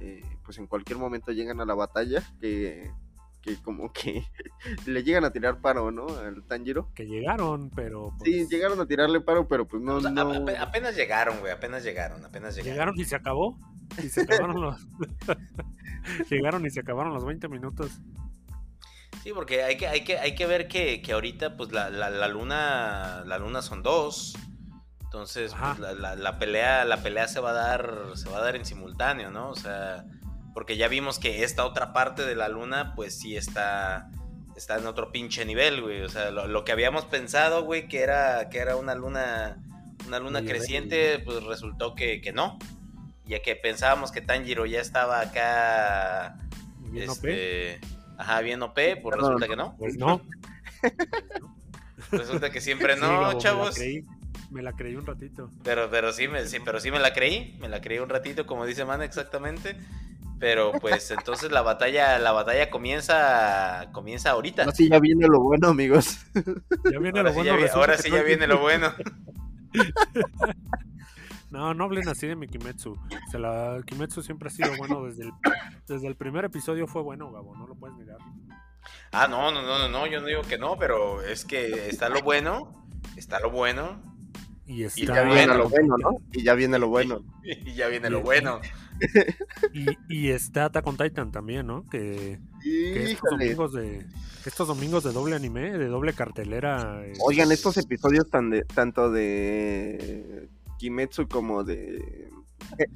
eh, pues en cualquier momento llegan a la batalla, que, que como que le llegan a tirar paro, ¿no? Al Tanjiro. Que llegaron, pero... Sí, pues, llegaron a tirarle paro, pero pues no, O sea, no. a- a- apenas llegaron, güey, apenas llegaron, apenas llegaron. Llegaron y se acabó. Y se acabaron los... llegaron y se acabaron los 20 minutos. Sí, porque hay que, hay que, hay que ver que, que ahorita, pues, la, la, la luna, la luna son dos. Entonces, pues, la, la- la pelea, la pelea se va a dar, se va a dar en simultáneo, ¿no? O sea, porque ya vimos que esta otra parte de la luna, pues sí está, está en otro pinche nivel, güey. O sea, lo, lo que habíamos pensado, güey, que era, que era una luna, una luna creciente, pues resultó que, que no. Ya que pensábamos que Tanjiro ya estaba acá Bien OP. este, ajá, bien OP, pues No, resulta que no. Pues no. Resulta que siempre Sí, no, Gabo, Me la, chavos. me la creí un ratito. Pero, pero sí me, sí, pero sí me la creí, me la creí un ratito, como dice Man, exactamente. Pero pues entonces la batalla, la batalla comienza, comienza ahorita. Ahora sí ya viene lo bueno, amigos. Ya viene Ahora lo sí bueno. ya, vi- resulta ahora sí ya viene lo bueno. No, no hablen así de mi Kimetsu. Se la, Kimetsu siempre ha sido bueno desde el, desde el primer episodio fue bueno, Gabo, no lo puedes negar. Ah, no, no, no, no, no, yo no digo que no, pero es que está lo bueno, está lo bueno, Y está Y ya viene lo bueno, ¿no? Y ya viene lo bueno. y ya viene lo bueno. Y, y está Attack on Titan también, ¿no? Que, que estos domingos de estos domingos de doble anime, de doble cartelera. eh, Oigan, estos episodios tan de, tanto de Kimetsu como de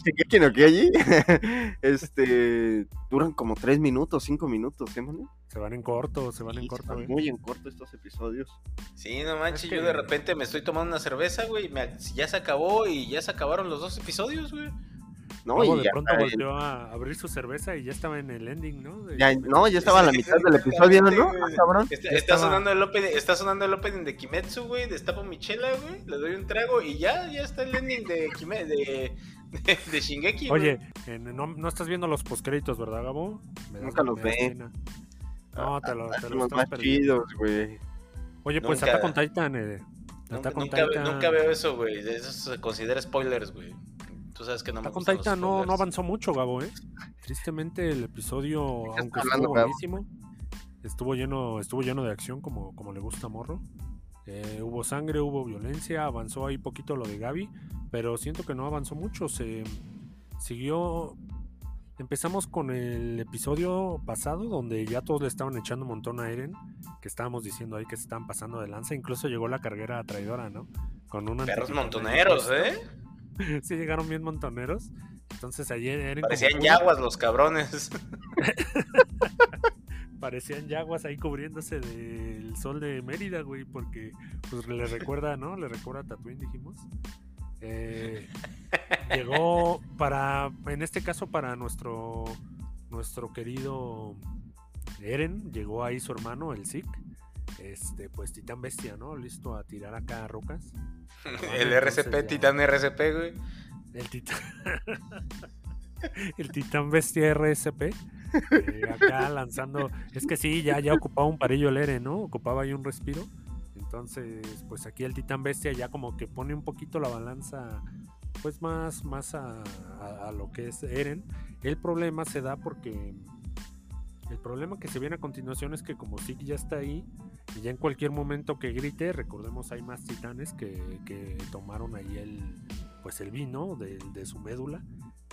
Shingeki no Kyoji, este, duran como tres minutos, cinco minutos, ¿eh, se van en corto, se van en corto. están eh. muy en corto estos episodios. Sí, no manches, Es que- yo de repente me estoy tomando una cerveza, güey, y me- ya se acabó y ya se acabaron los dos episodios, güey. No, Luego y de ya, pronto volvió a abrir su cerveza y ya estaba en el ending, ¿no? De- ya- no, ya estaba a la mitad del episodio, ¿no? Ah, cabrón. Está, Ya está estaba- sonando el opening, está sonando el opening de Kimetsu, güey, destapo mi chela, güey, le doy un trago y ya, ya está el ending de Kime, de, de, de Shingeki, güey. Oye, en- no, no estás viendo los postcréditos, ¿verdad, Gabo? Me Nunca los ve. No, te lo, te los más perdiendo. chidos, güey. Oye, pues Nunca- Attack on Titan, eh, nunca veo eso, güey, eso se considera spoilers, güey. Tú sabes que no me Attack on gustan los Titan no, no spoilers. avanzó mucho, Gabo, ¿eh? Tristemente el episodio, aunque hablando, estuvo buenísimo, estuvo lleno, estuvo lleno de acción como, como le gusta a Morro. Eh, hubo sangre, hubo violencia, avanzó ahí poquito lo de Gaby, pero siento que no avanzó mucho. Se siguió. Empezamos con el episodio pasado donde ya todos le estaban echando un montón a Eren, que estábamos diciendo ahí que se estaban pasando de lanza. Incluso llegó la carguera traidora, ¿no? Con un Perros montoneros, ¿eh? sí, llegaron bien montoneros. Entonces ayer como Parecían yaguas los cabrones. Parecían yaguas ahí cubriéndose del sol de Mérida, güey, porque pues le recuerda, ¿no? Le recuerda a Tatooine, dijimos. Eh, llegó para, en este caso, para nuestro, nuestro querido Eren, llegó ahí su hermano, el Zik. Este, pues Titán Bestia, ¿no? Listo a tirar acá a rocas. el RCP, Titán RCP, güey. El Titán. el Titán Bestia RSP. Eh, acá lanzando. Es que sí, ya, ya ocupaba un parillo el Eren, ¿no? Ocupaba ahí un respiro. Entonces, pues aquí el Titán Bestia ya como que pone un poquito la balanza, pues más, más a, a lo que es Eren. El problema se da porque el problema que se viene a continuación es que como Zeke ya está ahí, y ya en cualquier momento que grite, recordemos hay más titanes que, que tomaron ahí el, pues el vino de, de, su médula.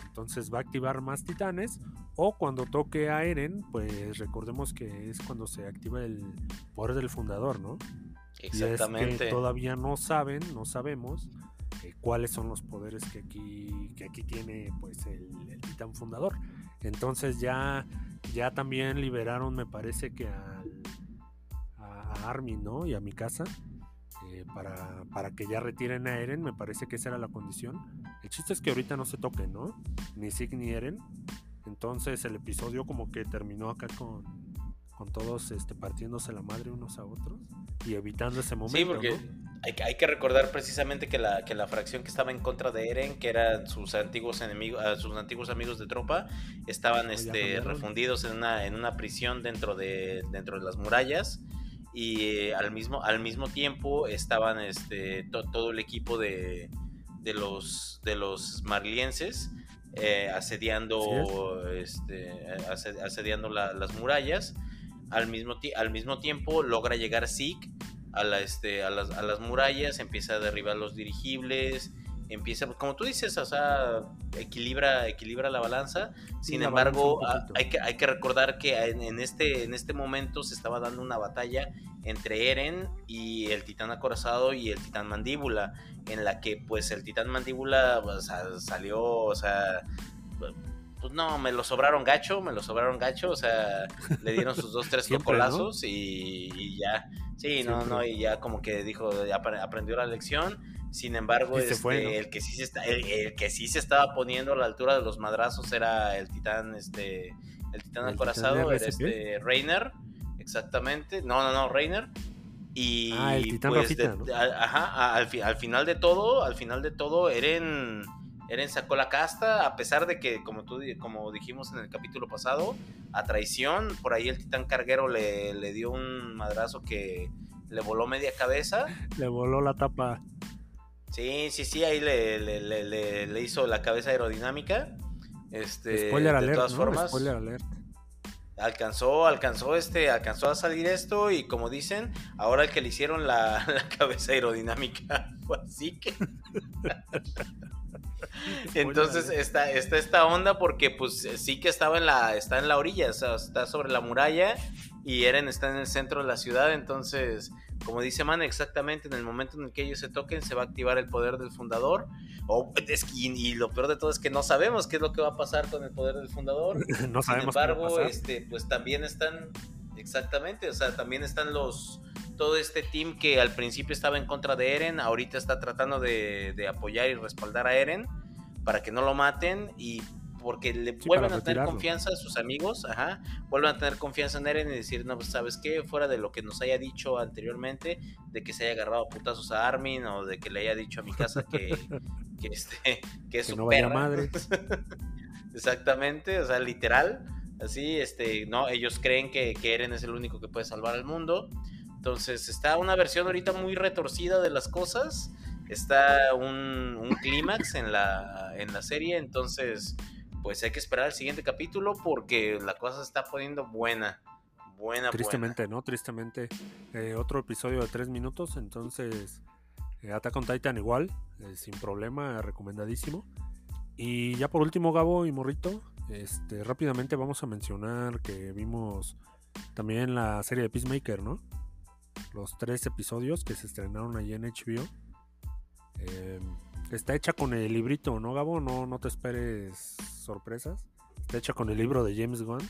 Entonces va a activar más titanes. O cuando toque a Eren, pues recordemos que es cuando se activa el poder del fundador, ¿no? Exactamente. Y es que todavía no saben, no sabemos eh, cuáles son los poderes que aquí, que aquí tiene pues el, el titán fundador. Entonces ya ya también liberaron, me parece que al, a, a Armin, ¿no? Y a mi casa. Eh, para, para, que ya retiren a Eren, me parece que esa era la condición. El chiste es que ahorita no se toquen, ¿no? Ni Sig ni Eren. Entonces el episodio como que terminó acá con, con todos este, partiéndose la madre unos a otros y evitando ese momento. Sí, porque ¿no? Hay, hay, que recordar precisamente que la, que la fracción que estaba en contra de Eren, que eran sus antiguos enemigos, uh, sus antiguos amigos de tropa, estaban este, refundidos en una, en una prisión dentro de, dentro de las murallas. Y eh, al, mismo, al mismo tiempo estaban este, to, todo el equipo de, de, los, de los marlienses eh, asediando, este, asediando la, las murallas. Al mismo, al mismo tiempo logra llegar Zeke a, la, este, a, las, a las murallas, empieza a derribar los dirigibles, empieza, como tú dices, o sea, equilibra, equilibra la balanza. Sin la embargo, balanza hay, que, hay que recordar que en, en, este, en este momento se estaba dando una batalla entre Eren y el titán acorazado y el titán mandíbula, en la que pues el titán mandíbula o sea, salió, o sea, pues no, me lo sobraron gacho, me lo sobraron gacho, o sea, le dieron sus dos, tres cocolazos ¿no? y, y, ya. Sí, Siempre. no, no, y ya como que dijo, aprendió la lección. Sin embargo, este, fue, ¿no? el, que sí se está, el, el, que sí se estaba poniendo a la altura de los madrazos era el titán, este, el titán acorazado, era este Reiner, exactamente. No, no, no, Reiner. Y ah, el titán pues, Rafita, de, ¿no? ajá, al, al, final de todo, al final de todo, Eren Eren sacó la casta, a pesar de que, como, tú, como dijimos en el capítulo pasado, a traición, por ahí el titán carguero le, le dio un madrazo que le voló media cabeza. Le voló la tapa. Sí, sí, sí, ahí le, le, le, le hizo la cabeza aerodinámica. Este, Spoiler de alert, todas ¿no? formas. Spoiler alert. Alcanzó, alcanzó este, alcanzó a salir esto y como dicen, ahora el que le hicieron la, la cabeza aerodinámica fue así que. Entonces está, está esta onda porque pues sí que estaba en la, está en la orilla, o sea, está sobre la muralla y Eren está en el centro de la ciudad, entonces, como dice Man, exactamente en el momento en el que ellos se toquen se va a activar el poder del fundador. O, es, y, y, lo peor de todo es que no sabemos qué es lo que va a pasar con el poder del fundador. no sabemos. Sin embargo, este, pues también están, exactamente, o sea, también están los todo este team que al principio estaba en contra de Eren, ahorita está tratando de, de apoyar y respaldar a Eren para que no lo maten y porque le sí, vuelven a tener confianza a sus amigos, ajá, vuelven a tener confianza en Eren y decir, no, pues sabes qué, fuera de lo que nos haya dicho anteriormente, de que se haya agarrado a putazos a Armin o de que le haya dicho a mi casa que, que, este, que es que su no perra. madre. Exactamente, o sea, literal, así, este, no, ellos creen que, que Eren es el único que puede salvar al mundo. Entonces está una versión ahorita muy retorcida de las cosas. Está un, un clímax en la, en la serie. Entonces, pues hay que esperar el siguiente capítulo porque la cosa se está poniendo buena. Buena, Tristemente, buena. ¿no? Tristemente. Eh, otro episodio de tres minutos. Entonces, eh, Attack on Titan igual. Eh, sin problema, recomendadísimo. Y ya por último, Gabo y Morrito. Este, rápidamente vamos a mencionar que vimos también la serie de Peacemaker, ¿no? Los tres episodios que se estrenaron allí en HBO. Eh, está hecha con el librito, ¿no, Gabo? No, no te esperes sorpresas. Está hecha con el libro de James Gunn.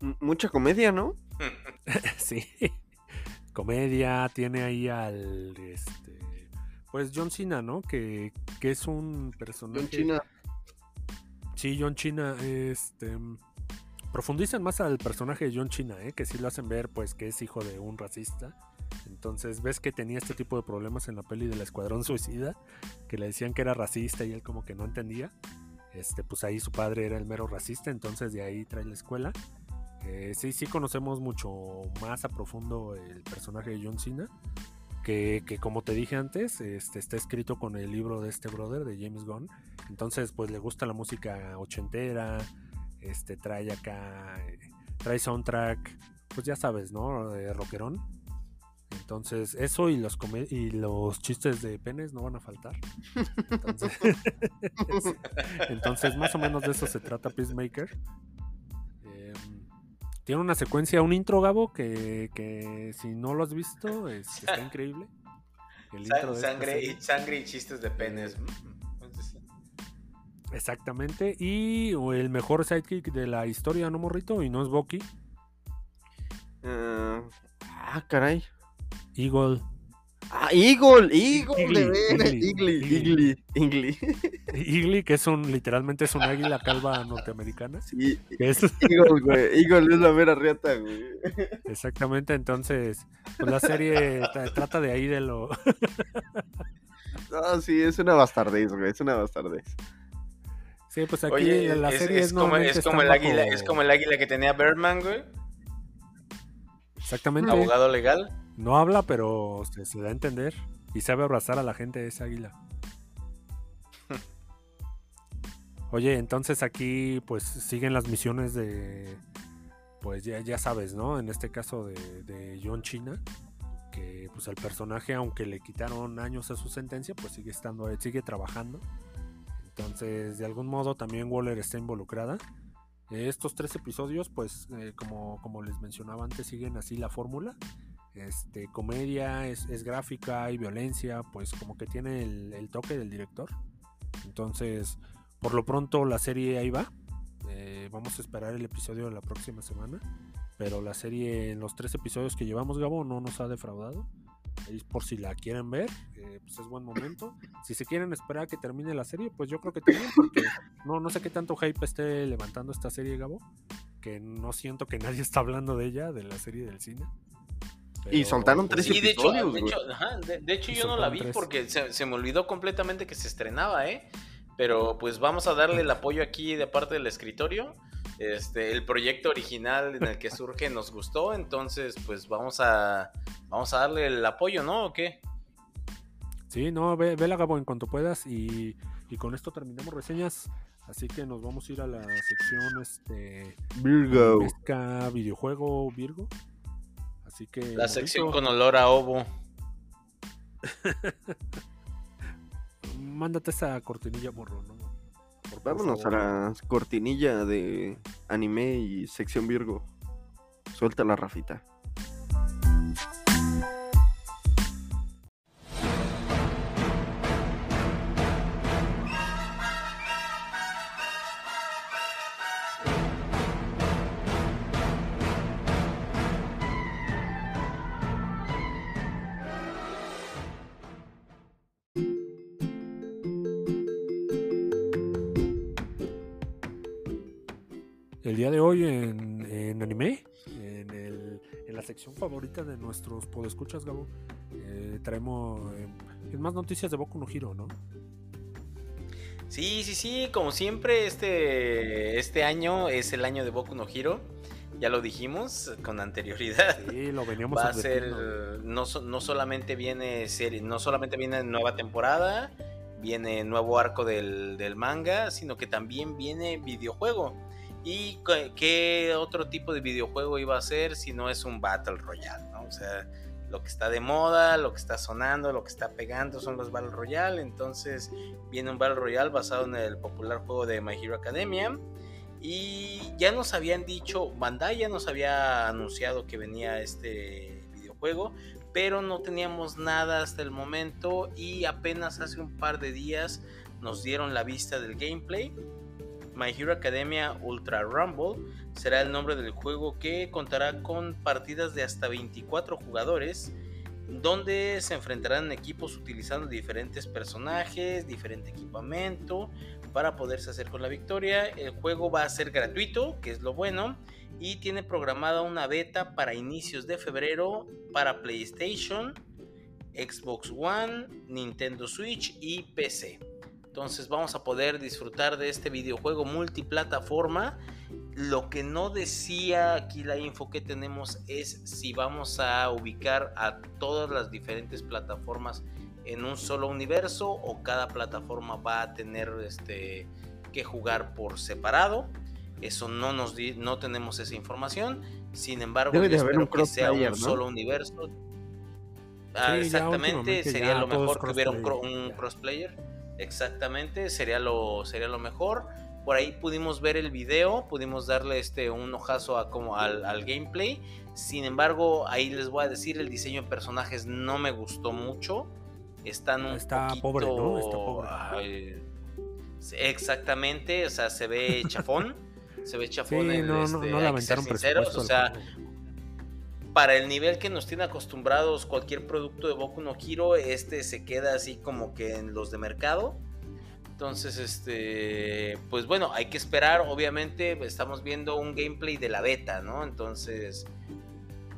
M mucha comedia, ¿no? sí. Comedia, tiene ahí al este. Pues John Cena, ¿no? Que, que es un personaje. John Cena. Sí, John Cena, este. Profundizan más al personaje de John Cena, ¿eh? que sí lo hacen ver, pues, que es hijo de un racista Entonces ves que tenía este tipo de problemas en la peli del Escuadrón Suicida, que le decían que era racista y él como que no entendía. Este, pues ahí su padre era el mero racista, entonces de ahí trae la escuela. Eh, sí, sí conocemos mucho más a profundo el personaje de John Cena, que, que, como te dije antes, este, está escrito con el libro de este brother, de James Gunn. Entonces, pues le gusta la música ochentera, este, trae acá, eh, trae soundtrack, pues ya sabes, ¿no? De rockerón. Entonces, eso y los, y los chistes de penes no van a faltar. Entonces, entonces, más o menos de eso se trata Peacemaker. Eh, tiene una secuencia, un intro, Gabo, que, que si no lo has visto, es, está increíble. El intro sangre, y, sangre y chistes de penes. Exactamente. Y el mejor sidekick de la historia, ¿no, morrito? Y no es Bucky. Uh, ah, caray. Eagle. Ah, Eagle, Eagle, Igly, Igly, Igly, que es un, literalmente es un águila calva norteamericana. Sí, es... Eagle, güey, Eagle es la mera riata, güey. Exactamente, entonces, pues la serie trata de ahí de lo... no, sí, es una bastardez, güey, es una bastardez. Sí, pues aquí Oye, la serie es, como, es como el águila, es como el águila que tenía Birdman, güey. Exactamente. Abogado legal. No habla, pero se, da a entender. Y sabe abrazar a la gente de esa águila. Oye, entonces aquí pues siguen las misiones de, pues ya, ya sabes, ¿no? En este caso de, de, John China, que pues el personaje, aunque le quitaron años a su sentencia, pues sigue estando, sigue trabajando. Entonces, de algún modo también Waller está involucrada. Estos tres episodios, pues eh, como, como les mencionaba antes, siguen así la fórmula este, comedia, es, gráfica, y violencia, pues como que tiene el, toque del director. Entonces, por lo pronto la serie ahí va. Eh, vamos a esperar el episodio de la próxima semana. Pero la serie, en los tres episodios que llevamos, Gabo, no nos ha defraudado. Ahí por si la quieren ver, eh, pues es buen momento. Si se quieren esperar a que termine la serie, pues yo creo que también, porque no, no sé qué tanto hype esté levantando esta serie, Gabo. Que no siento que nadie está hablando de ella, de la serie del cine. Y soltaron tres sí, episodios. De hecho, de hecho, yo no la vi porque se, me olvidó completamente que se estrenaba, ¿eh? Pero pues vamos a darle el apoyo aquí de parte del escritorio. Este, el proyecto original en el que surge nos gustó, entonces pues vamos a vamos a darle el apoyo, ¿no? ¿O qué? Sí, no, ve, la Gabo en cuanto puedas y, y, con esto terminamos reseñas. Así que nos vamos a ir a la sección este Virgo. videojuego Virgo. Así que. La sección con olor a ovo. Mándate esa cortinilla, morro, ¿no? Vámonos a la cortinilla de anime y sección Virgo. Suelta la Rafita. De hoy en, anime, en, la sección favorita de nuestros podescuchas, Gabo, eh, traemos eh, más noticias de Boku no Hiro, ¿no? Sí, sí, sí, como siempre, este, este año es el año de Boku no Hiro. Ya lo dijimos con anterioridad. Sí, lo veníamos Va a ser, no, no solamente viene serie, no solamente viene nueva temporada, viene nuevo arco del, del manga, sino que también viene videojuego. ¿Y qué otro tipo de videojuego iba a ser si no es un Battle Royale? O sea, lo que está de moda, lo que está sonando, lo que está pegando son los Battle Royale. Entonces viene un Battle Royale basado en el popular juego de My Hero Academia. Y ya nos habían dicho, Bandai ya nos había anunciado que venía este videojuego, pero no teníamos nada hasta el momento y apenas hace un par de días nos dieron la vista del gameplay My Hero Academia Ultra Rumble será el nombre del juego que contará con partidas de hasta 24 jugadores donde se enfrentarán equipos utilizando diferentes personajes, diferente equipamiento, para poderse hacer con la victoria. El juego va a ser gratuito, que es lo bueno, y tiene programada una beta para inicios de febrero para PlayStation, Xbox One, Nintendo Switch y PC. Entonces vamos a poder disfrutar de este videojuego multiplataforma. Lo que no decía aquí la info que tenemos es si vamos a ubicar a todas las diferentes plataformas en un solo universo o cada plataforma va a tener este, que jugar por separado. Eso no nos no tenemos esa información. Sin embargo, Debe de yo haber espero un que sea un solo universo. Ah, Sí, exactamente, sería lo mejor que hubiera un, un crossplayer. Exactamente, sería lo, sería lo mejor. Por ahí pudimos ver el video, pudimos darle este un ojazo a como al, al gameplay. Sin embargo, ahí les voy a decir, el diseño de personajes no me gustó mucho. Están un Está poquito... pobre, ¿no? Está pobre. ay, exactamente, o sea, se ve chafón. se ve Sí, chafón. el, no, no, este, no hay que aventaron ser sinceros, o sea. Para el nivel que nos tiene acostumbrados cualquier producto de Boku no Hero, este se queda así como que en los de mercado. Entonces, este, pues bueno, hay que esperar. Obviamente, estamos viendo un gameplay de la beta, ¿no? Entonces,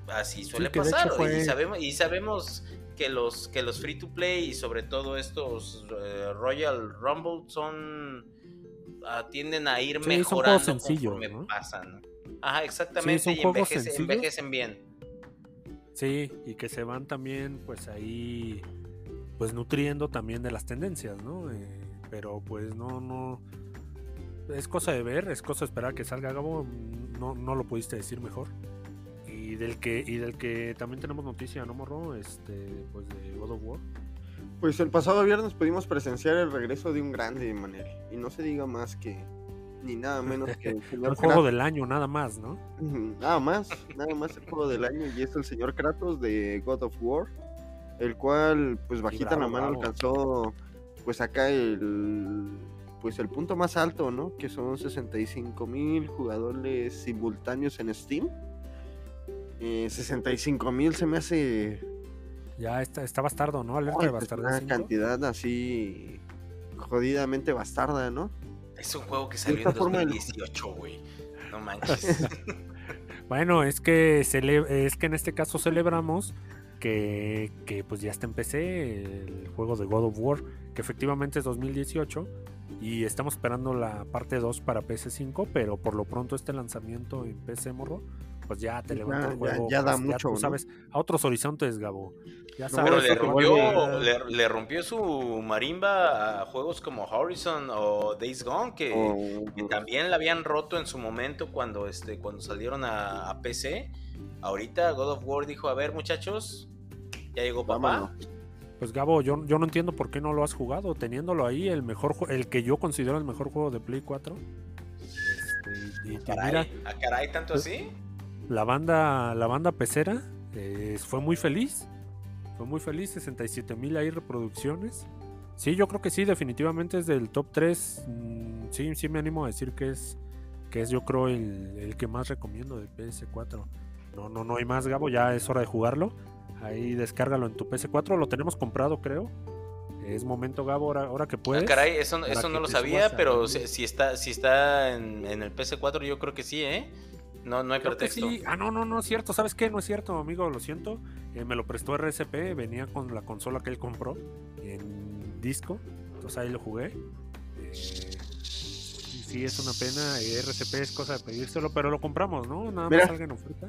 así suele pasar. fue- Y sabemos, y sabemos que los que los free to play y sobre todo estos eh, Royal Rumble son ah, tienden a ir Sí, mejorando sencillos, conforme ¿no? pasan. Ajá, exactamente. y envejecen bien. Sí, y que se van también, pues ahí, pues nutriendo también de las tendencias, ¿no? Eh, pero pues no, no. Es cosa de ver, es cosa de esperar que salga Gabo. No, no lo pudiste decir mejor. Y del que, y del que también tenemos noticia, ¿no, Morro? Este, pues de God of War. Pues el pasado viernes pudimos presenciar el regreso de un grande, Manel. Y no se diga más que, ni nada menos que el señor Un juego Kratos. del año, nada más, ¿no? Nada más, nada más el juego del año. Y es el señor Kratos de God of War. El cual, pues bajita bravo, la mano bravo. alcanzó, pues acá el, pues el punto más alto, ¿no? Que son 65 mil jugadores simultáneos en Steam. Eh, 65 mil se me hace Ya está, está bastardo, ¿no? Alerta de bastardo. una cantidad así jodidamente bastarda, ¿no? Es un juego que salió en forma el- 2018, güey. No manches. Bueno, es que es que en este caso celebramos que, que, pues ya está en PC el juego de God of War, que efectivamente es 2018 y estamos esperando la parte 2 para PS5, pero por lo pronto este lanzamiento en PC morro, pues ya te Ya- levanta el juego, ya da pues, mucho, tú ¿no? sabes, a otros horizontes, Gabo. Ya sabes, Pero le rompió, le, le rompió su marimba a juegos como Horizon o Days Gone, que, O- que también la habían roto en su momento cuando, este, cuando salieron a, a PC. Ahorita God of War dijo, a ver muchachos, ya llegó papá. Vámonos. Pues Gabo, yo, yo no entiendo por qué no lo has jugado, teniéndolo ahí, el mejor el que yo considero el mejor juego de Play 4. Este, y, mira, Caray, ¿a caray tanto así? La banda, la banda pecera eh, fue muy feliz. Fue muy feliz, 67 mil ahí reproducciones. Sí, yo creo que sí, definitivamente es del top 3. mm, sí, sí me animo a decir que es, que es yo creo el, el que más recomiendo de PS4. No, no, no hay más, Gabo, ya es hora de jugarlo. Ahí descárgalo en tu PS4, lo tenemos comprado, creo. Es momento, Gabo, ahora, ahora que puedes. Ah, caray, eso, eso no lo sabía, pero si está, si está en, en el PS4 yo creo que sí, ¿eh? No, no hay Creo que pretexto. sí. Ah, no, no, no es cierto. ¿Sabes qué? No es cierto, amigo, lo siento. Eh, me lo prestó RCP, venía con la consola que él compró en disco. Entonces ahí lo jugué. Eh, sí, es una pena. eh, RCP es cosa de pedírselo, pero lo compramos, ¿no? Nada Mira. más salga en oferta.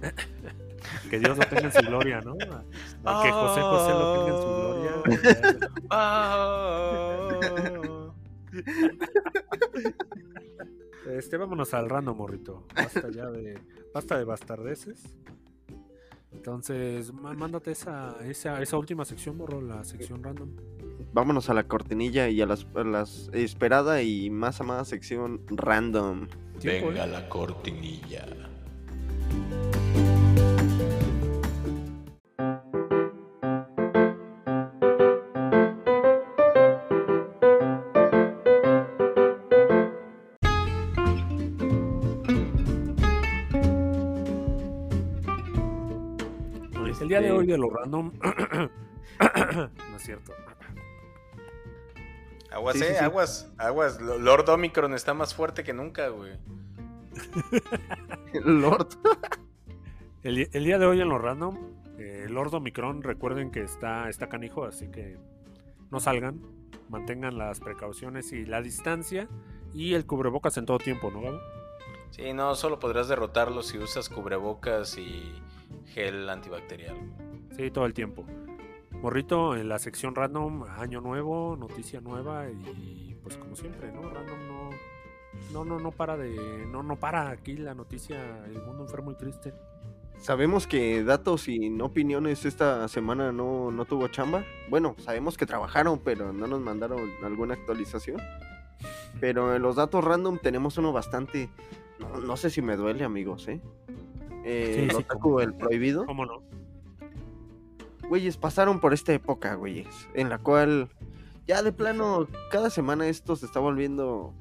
que Dios lo tenga en su gloria, ¿no? A- Que José José lo tenga en su gloria. Este, vámonos al random, morrito. Basta ya de. Basta de bastardeces. Entonces, má- mándate esa, esa, esa última sección, morro, la sección random. Vámonos a la cortinilla y a las, a las esperada y más amada sección random. Tiempo, Venga ¿eh? la cortinilla. De lo random. no es cierto. Aguas, Sí, eh, sí, sí. aguas, aguas. Lo- Lord Omicron está más fuerte que nunca, güey. Lord. El, día de hoy en los random, eh, Lord Omicron, recuerden que está, está canijo, así que no salgan, mantengan las precauciones y la distancia y el cubrebocas en todo tiempo, ¿no, Gabo? Sí, no, solo podrás derrotarlo si usas cubrebocas y gel antibacterial. Sí, todo el tiempo. Morrito, en la sección random, año nuevo, noticia nueva y pues como siempre, ¿no? Random no, no, no, no para de, no, no para aquí la noticia, el mundo enfermo y triste. Sabemos que datos y no opiniones esta semana no, no tuvo chamba. Bueno, sabemos que trabajaron, pero no nos mandaron alguna actualización. Pero en los datos random tenemos uno bastante. No, no sé si me duele, amigos, ¿eh? Eh, Sí, el sí, otaku, como- el prohibido. ¿Cómo no? Güeyes, pasaron por esta época, güeyes, en la cual ya de plano cada semana esto se está volviendo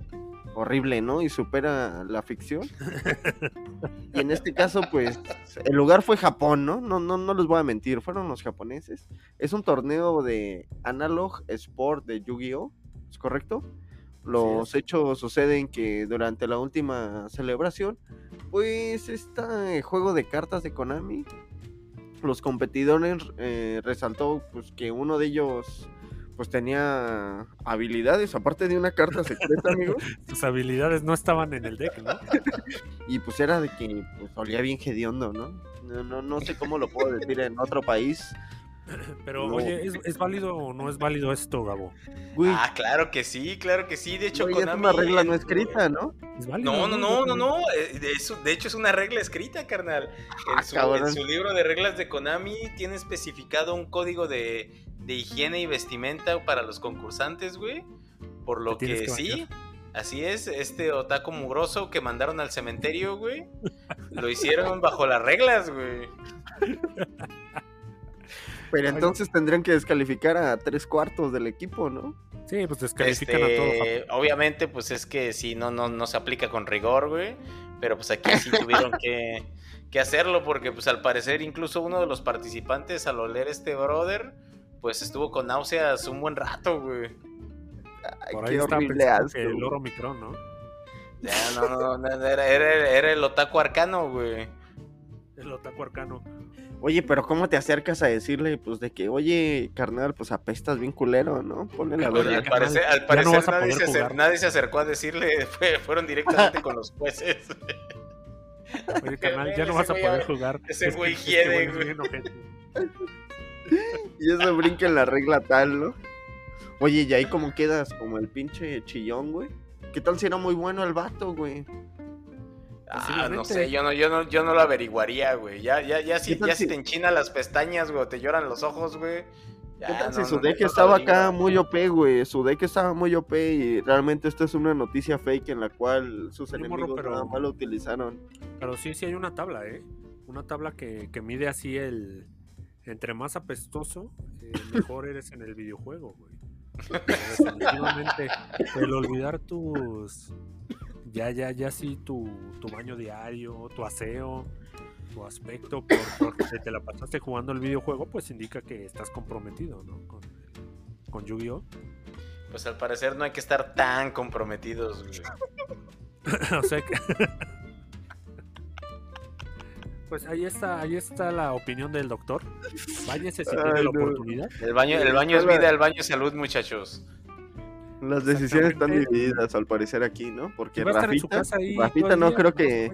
horrible, ¿no? Y supera la ficción. y en este caso, pues, el lugar fue Japón, ¿no? No, no, no les voy a mentir, fueron los japoneses. Es un torneo de Analog Sport de Yu-Gi-Oh! ¿Es correcto? Los hechos suceden que durante la última celebración, pues este juego de cartas de Konami, los competidores eh, resaltó pues que uno de ellos pues tenía habilidades, aparte de una carta secreta, amigos, Sus habilidades no estaban en el deck, ¿no? y pues era de que pues olía bien hediondo, ¿no? No, no, no sé cómo lo puedo decir en otro país. Pero No. oye, ¿es, es válido o no es válido esto, Gabo? Güey, Ah, claro que sí, claro que sí. De hecho, güey, es una regla no escrita, ¿no? ¿Es válido? No, no, no, no, no. eh, De, eso- de hecho, es una regla escrita, carnal. Ah, En su, en su libro de reglas de Konami tiene especificado un código de, de higiene y vestimenta para los concursantes, güey. Por lo que, que sí, así es, este otaku mugroso que mandaron al cementerio, güey. Lo hicieron bajo las reglas, güey. Pero entonces tendrían que descalificar a tres cuartos del equipo, ¿no? Sí, pues descalifican a todo. Este, obviamente, pues es que sí, no, no, no se aplica con rigor, güey. Pero pues aquí sí tuvieron que, que hacerlo porque pues al parecer incluso uno de los participantes al oler este brother, pues estuvo con náuseas un buen rato, güey. Ay, Por ahí qué está horrible asco. que el oro Micron, ¿no? Ya, no, no, no, era, era- era el otaku arcano, güey. El otaku arcano. Oye, pero ¿cómo te acercas a decirle, pues, de que, oye, carnal, pues apestas bien culero, ¿no? Ponle la Oye, verdad. al parecer, al no parecer nadie, se acer- jugar. nadie se acercó a decirle, fue- fueron directamente con los jueces. Oye, carnal, ya no vas a poder jugar. ese güey es que hiede, es güey. Y eso brinca en la regla tal, ¿no? Oye, y ahí como quedas como el pinche chillón, güey. ¿Qué tal si era muy bueno el vato, güey? Ah, no sé, yo no, yo no, yo no lo averiguaría, güey. Ya, ya, ya si, ¿Qué tal ya si si- te enchinan las pestañas, güey, te lloran los ojos, güey. ya, ¿Qué tal si no, su no, deck no, estaba no, acá no. muy OP, güey? Su deck estaba muy OP y realmente esta es una noticia fake en la cual sus morro, enemigos pero- nada más lo utilizaron. Pero sí, sí hay una tabla, ¿eh? Una tabla que, que mide así el... Entre más apestoso, eh, mejor eres en el videojuego, güey. Definitivamente, el olvidar tus... Ya, ya, ya sí, tu, tu baño diario, tu aseo, tu aspecto, por, porque te la pasaste jugando el videojuego, pues indica que estás comprometido, ¿no? Con, con Yu-Gi-Oh! Pues al parecer no hay que estar tan comprometidos, güey. o sea que... Pues ahí está, ahí está la opinión del doctor. Váyase si Ay, tiene la oportunidad. El baño, el baño es vida, el baño es salud, muchachos. Las decisiones están divididas al parecer aquí, ¿no? Porque Rafita, ahí Rafita no creo que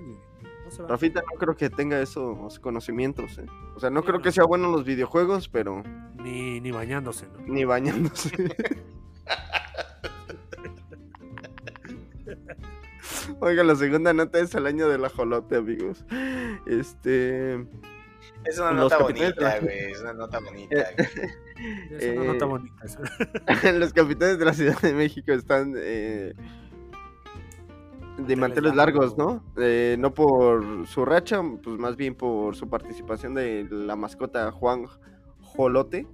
no. Rafita no creo que tenga esos conocimientos, ¿eh? O sea, no Sí, creo no. que sea bueno en los videojuegos, pero Ni, ni bañándose, ¿no? ni bañándose. Oiga, la segunda nota es el año del ajolote, amigos. Este. Es una nota capitanes bonita, güey. Es una nota bonita, güey. Es una Eh, nota bonita. esa. los capitanes de la Ciudad de México están eh, de manteles largos. largos, ¿no? Eh, no por su racha, pues más bien por su participación de la mascota Juan Jolote.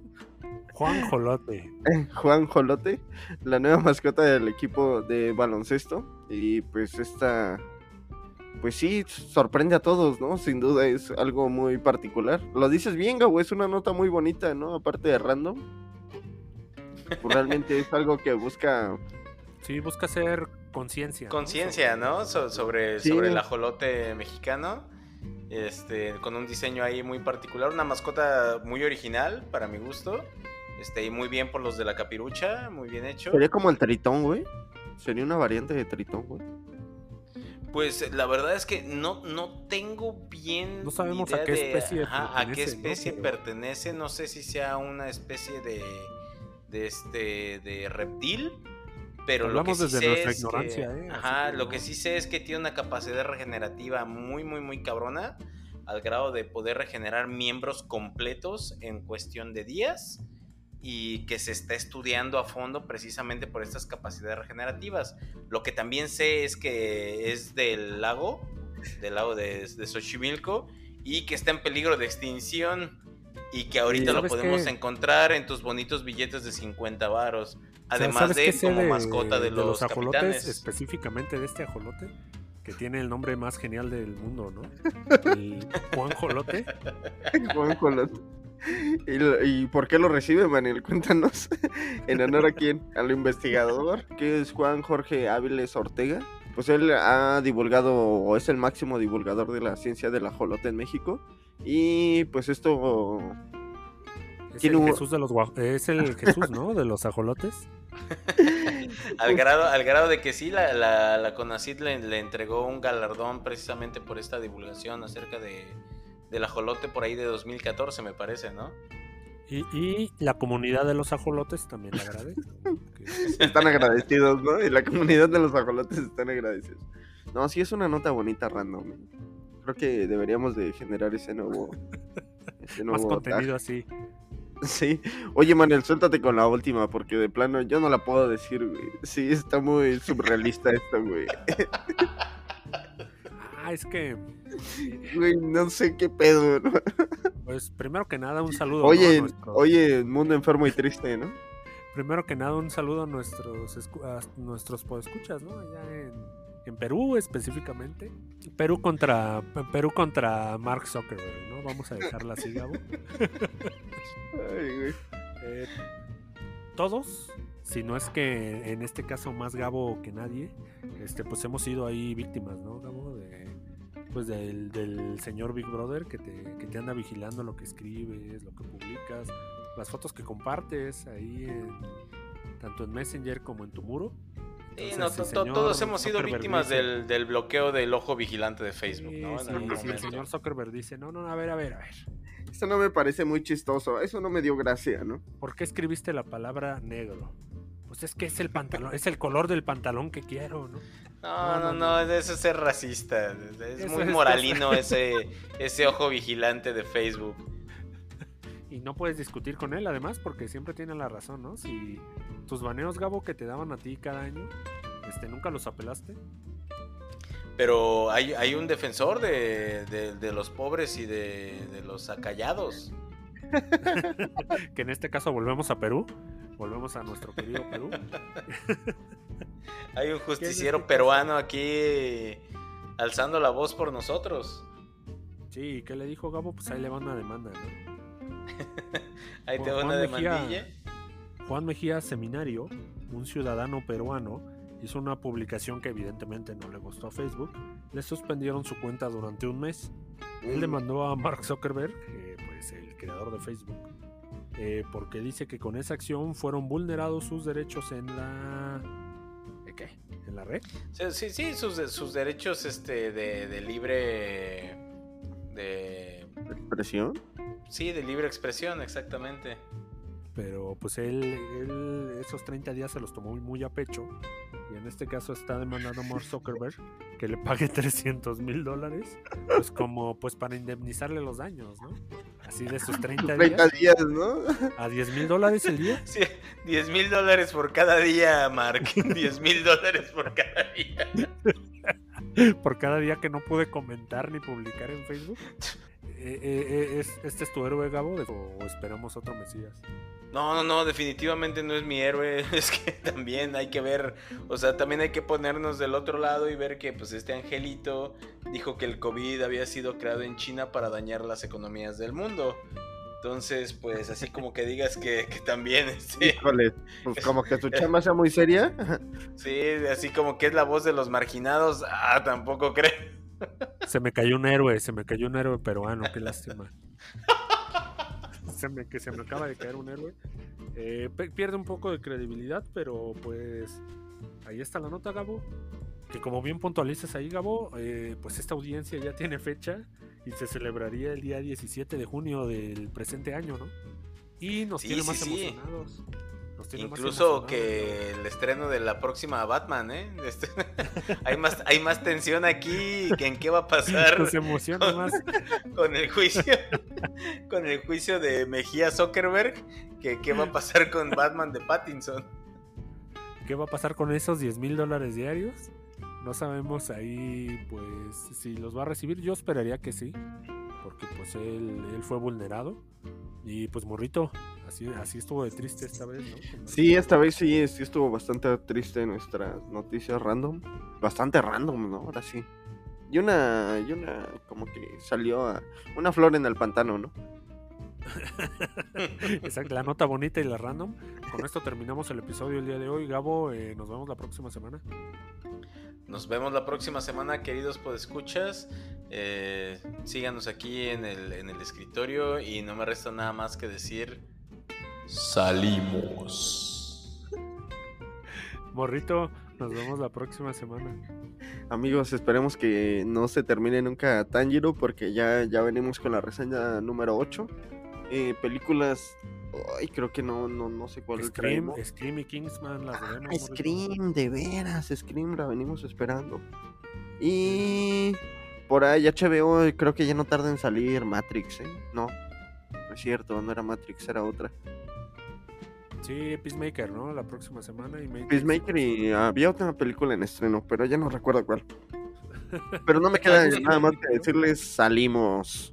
Juan Jolote. Juan Jolote, la nueva mascota del equipo de baloncesto. Y pues esta, pues sí, sorprende a todos, ¿no? Sin duda es algo muy particular. Lo dices bien, Gabo, es una nota muy bonita, ¿no? Aparte de random. Pues realmente es algo que busca... Sí, busca hacer conciencia. Conciencia, ¿no? sobre, sobre el ajolote mexicano. Este, con un diseño ahí muy particular, una mascota muy original para mi gusto. Este, y muy bien por los de la capirucha, muy bien hecho. Sería como el tritón, güey. Sería una variante de tritón, güey. Pues la verdad es que no, no tengo bien. No sabemos a qué especie, a qué especie pertenece. No sé si sea una especie de. de este. de reptil. Pero lo que sí sé es que, ¿eh? ajá, lo que sí sé es que tiene una capacidad regenerativa muy, muy, muy cabrona. Al grado de poder regenerar miembros completos en cuestión de días y que se está estudiando a fondo precisamente por estas capacidades regenerativas. Lo que también sé es que es del lago, del lago de, Xochimilco, y que está en peligro de extinción y que ahorita lo podemos encontrar en tus bonitos billetes de 50 varos. Además de como mascota de, los, ajolotes, específicamente de este ajolote, que tiene el nombre más genial del mundo, ¿no? El Juan Jolote. Juan Jolote. ¿Y, por qué lo recibe, Manuel? Cuéntanos. ¿En honor a quién? Al investigador, que es Juan Jorge Áviles Ortega. Pues él ha divulgado, o es el máximo divulgador de la ciencia del ajolote en México. Y pues esto. Es, el, Jesús de los, es el Jesús, ¿no? De los ajolotes. al, grado, al grado de que sí, la, la, la CONACID le entregó un galardón precisamente por esta divulgación acerca de, del ajolote por ahí de 2014, me parece, ¿no? Y, la comunidad de los ajolotes también agradece. están agradecidos, ¿no? Y la comunidad de los ajolotes están agradecidos. No, sí es una nota bonita random. Creo que deberíamos de generar ese nuevo... Más contenido así. Sí. Oye, Manuel, suéltate con la última, porque de plano yo no la puedo decir, güey. Sí, está muy surrealista esto, güey. Ah, es que. Güey, no sé qué pedo, ¿no? Pues primero que nada, un saludo. Oye, oye, mundo enfermo y triste, ¿no? Primero que nada, un saludo a nuestros, a nuestros podescuchas, ¿no? Allá en, en Perú específicamente. Perú contra Perú contra Mark Zuckerberg, ¿no? Vamos a dejarla así, Gabo. Ay, güey. Eh, todos, si no es que en este caso más Gabo que nadie, este, pues hemos sido ahí víctimas, ¿no, Gabo? De, pues del, del, señor Big Brother que te, que te anda vigilando lo que escribes, lo que publicas, las fotos que compartes ahí tanto en Messenger como en tu muro. sí, no, todos hemos sido víctimas del, del, bloqueo del ojo vigilante de Facebook, ¿no? Sí, el señor Zuckerberg dice, no, no, a ver, a ver, a ver. Eso no me parece muy chistoso, eso no me dio gracia, ¿no? ¿Por qué escribiste la palabra negro? Pues es que es el pantalón, es el color del pantalón que quiero, ¿no? No, no, no, eso es ser racista. Es muy moralino ese, ese ojo vigilante de Facebook. Y no puedes discutir con él, además, porque siempre tiene la razón, ¿no? Si tus baneos, Gabo, que te daban a ti cada año, este, nunca los apelaste. Pero hay, hay un defensor de, de, los pobres y de, de los acallados. que en este caso volvemos a Perú volvemos a nuestro querido Perú. Hay un justiciero peruano aquí alzando la voz por nosotros. Sí, ¿qué le dijo Gabo? Pues ahí le va una demanda, ¿no? ahí te va una demandilla. Juan Mejía Seminario, un ciudadano peruano, hizo una publicación que evidentemente no le gustó a Facebook. Le suspendieron su cuenta durante un mes. Él le mandó a Mark Zuckerberg, pues el creador de Facebook, eh, porque dice que con esa acción fueron vulnerados sus derechos en la... ¿De qué? ¿En la red? Sí, sí, sus, sus derechos este, de, libre... De... ¿Expresión? Sí, de libre expresión, exactamente. Pero pues él, él esos 30 días se los tomó muy a pecho en este caso está demandando a Mark Zuckerberg que le pague 300 mil dólares, pues como pues para indemnizarle los daños, ¿no? Así de sus 30, 30 días, ¿no? A 10 mil dólares el día. Sí, 10 mil dólares por cada día, Mark. 10 mil dólares por cada día. por cada día que no pude comentar ni publicar en Facebook. Eh, eh, eh, ¿es, ¿Este es tu héroe, Gabo? ¿O esperamos otro Mesías? No, no, no, definitivamente no es mi héroe. Es que también hay que ver, o sea, también hay que ponernos del otro lado y ver que pues este angelito dijo que el COVID había sido creado en China para dañar las economías del mundo. Entonces, pues así como que digas que, que también... Este, Híjole, pues como que su chamba sea muy seria. sí, así como que es la voz de los marginados, ah, tampoco creo. Se me cayó un héroe, se me cayó un héroe peruano, qué lástima. Se me, que se me acaba de caer un héroe. Eh, pierde un poco de credibilidad, pero pues ahí está la nota, Gabo. Que como bien puntualizas ahí, Gabo, eh, pues esta audiencia ya tiene fecha y se celebraría el día 17 de junio del presente año, ¿no? Y nos Sí, tiene sí, más sí. emocionados. Incluso que el estreno de la próxima Batman, ¿eh? Este- hay, más, hay más tensión aquí que en qué va a pasar Nos emociona más. con el juicio con el juicio de Mejía Zuckerberg que qué va a pasar con Batman de Pattinson. ¿Qué va a pasar con esos 10 mil dólares diarios? No sabemos ahí, pues, si los va a recibir. Yo esperaría que sí, porque pues él, él fue vulnerado. Y pues, morrito, así, así estuvo de triste esta vez, ¿no? Sí, esta vez sí, sí estuvo bastante triste nuestras noticias random. Bastante random, ¿no? Ahora sí. Y una, y una, como que salió a, una flor en el pantano, ¿no? Exacto, la nota bonita y la random. Con esto terminamos el episodio el día de hoy. Gabo, eh, nos vemos la próxima semana. Nos vemos la próxima semana, queridos podescuchas. Eh, síganos aquí en el, en el escritorio y no me resta nada más que decir salimos. Morrito, nos vemos la próxima semana. Amigos, esperemos que no se termine nunca Tanjiro porque ya, ya venimos con la reseña número 8. Eh, películas, ay, creo que no, no, no sé cuál Scream, traemos. Scream y Kingsman, las Ah, morrito. Scream, de veras, Scream, la venimos esperando. Y por ahí HBO, creo que ya no tarda en salir Matrix, ¿eh? No, no es cierto, no era Matrix, era otra. Sí, Peacemaker, ¿no? La próxima semana. Y Matrix. Peacemaker y había otra película en estreno, pero ya no recuerdo cuál. Pero no me queda nada más que decirles salimos.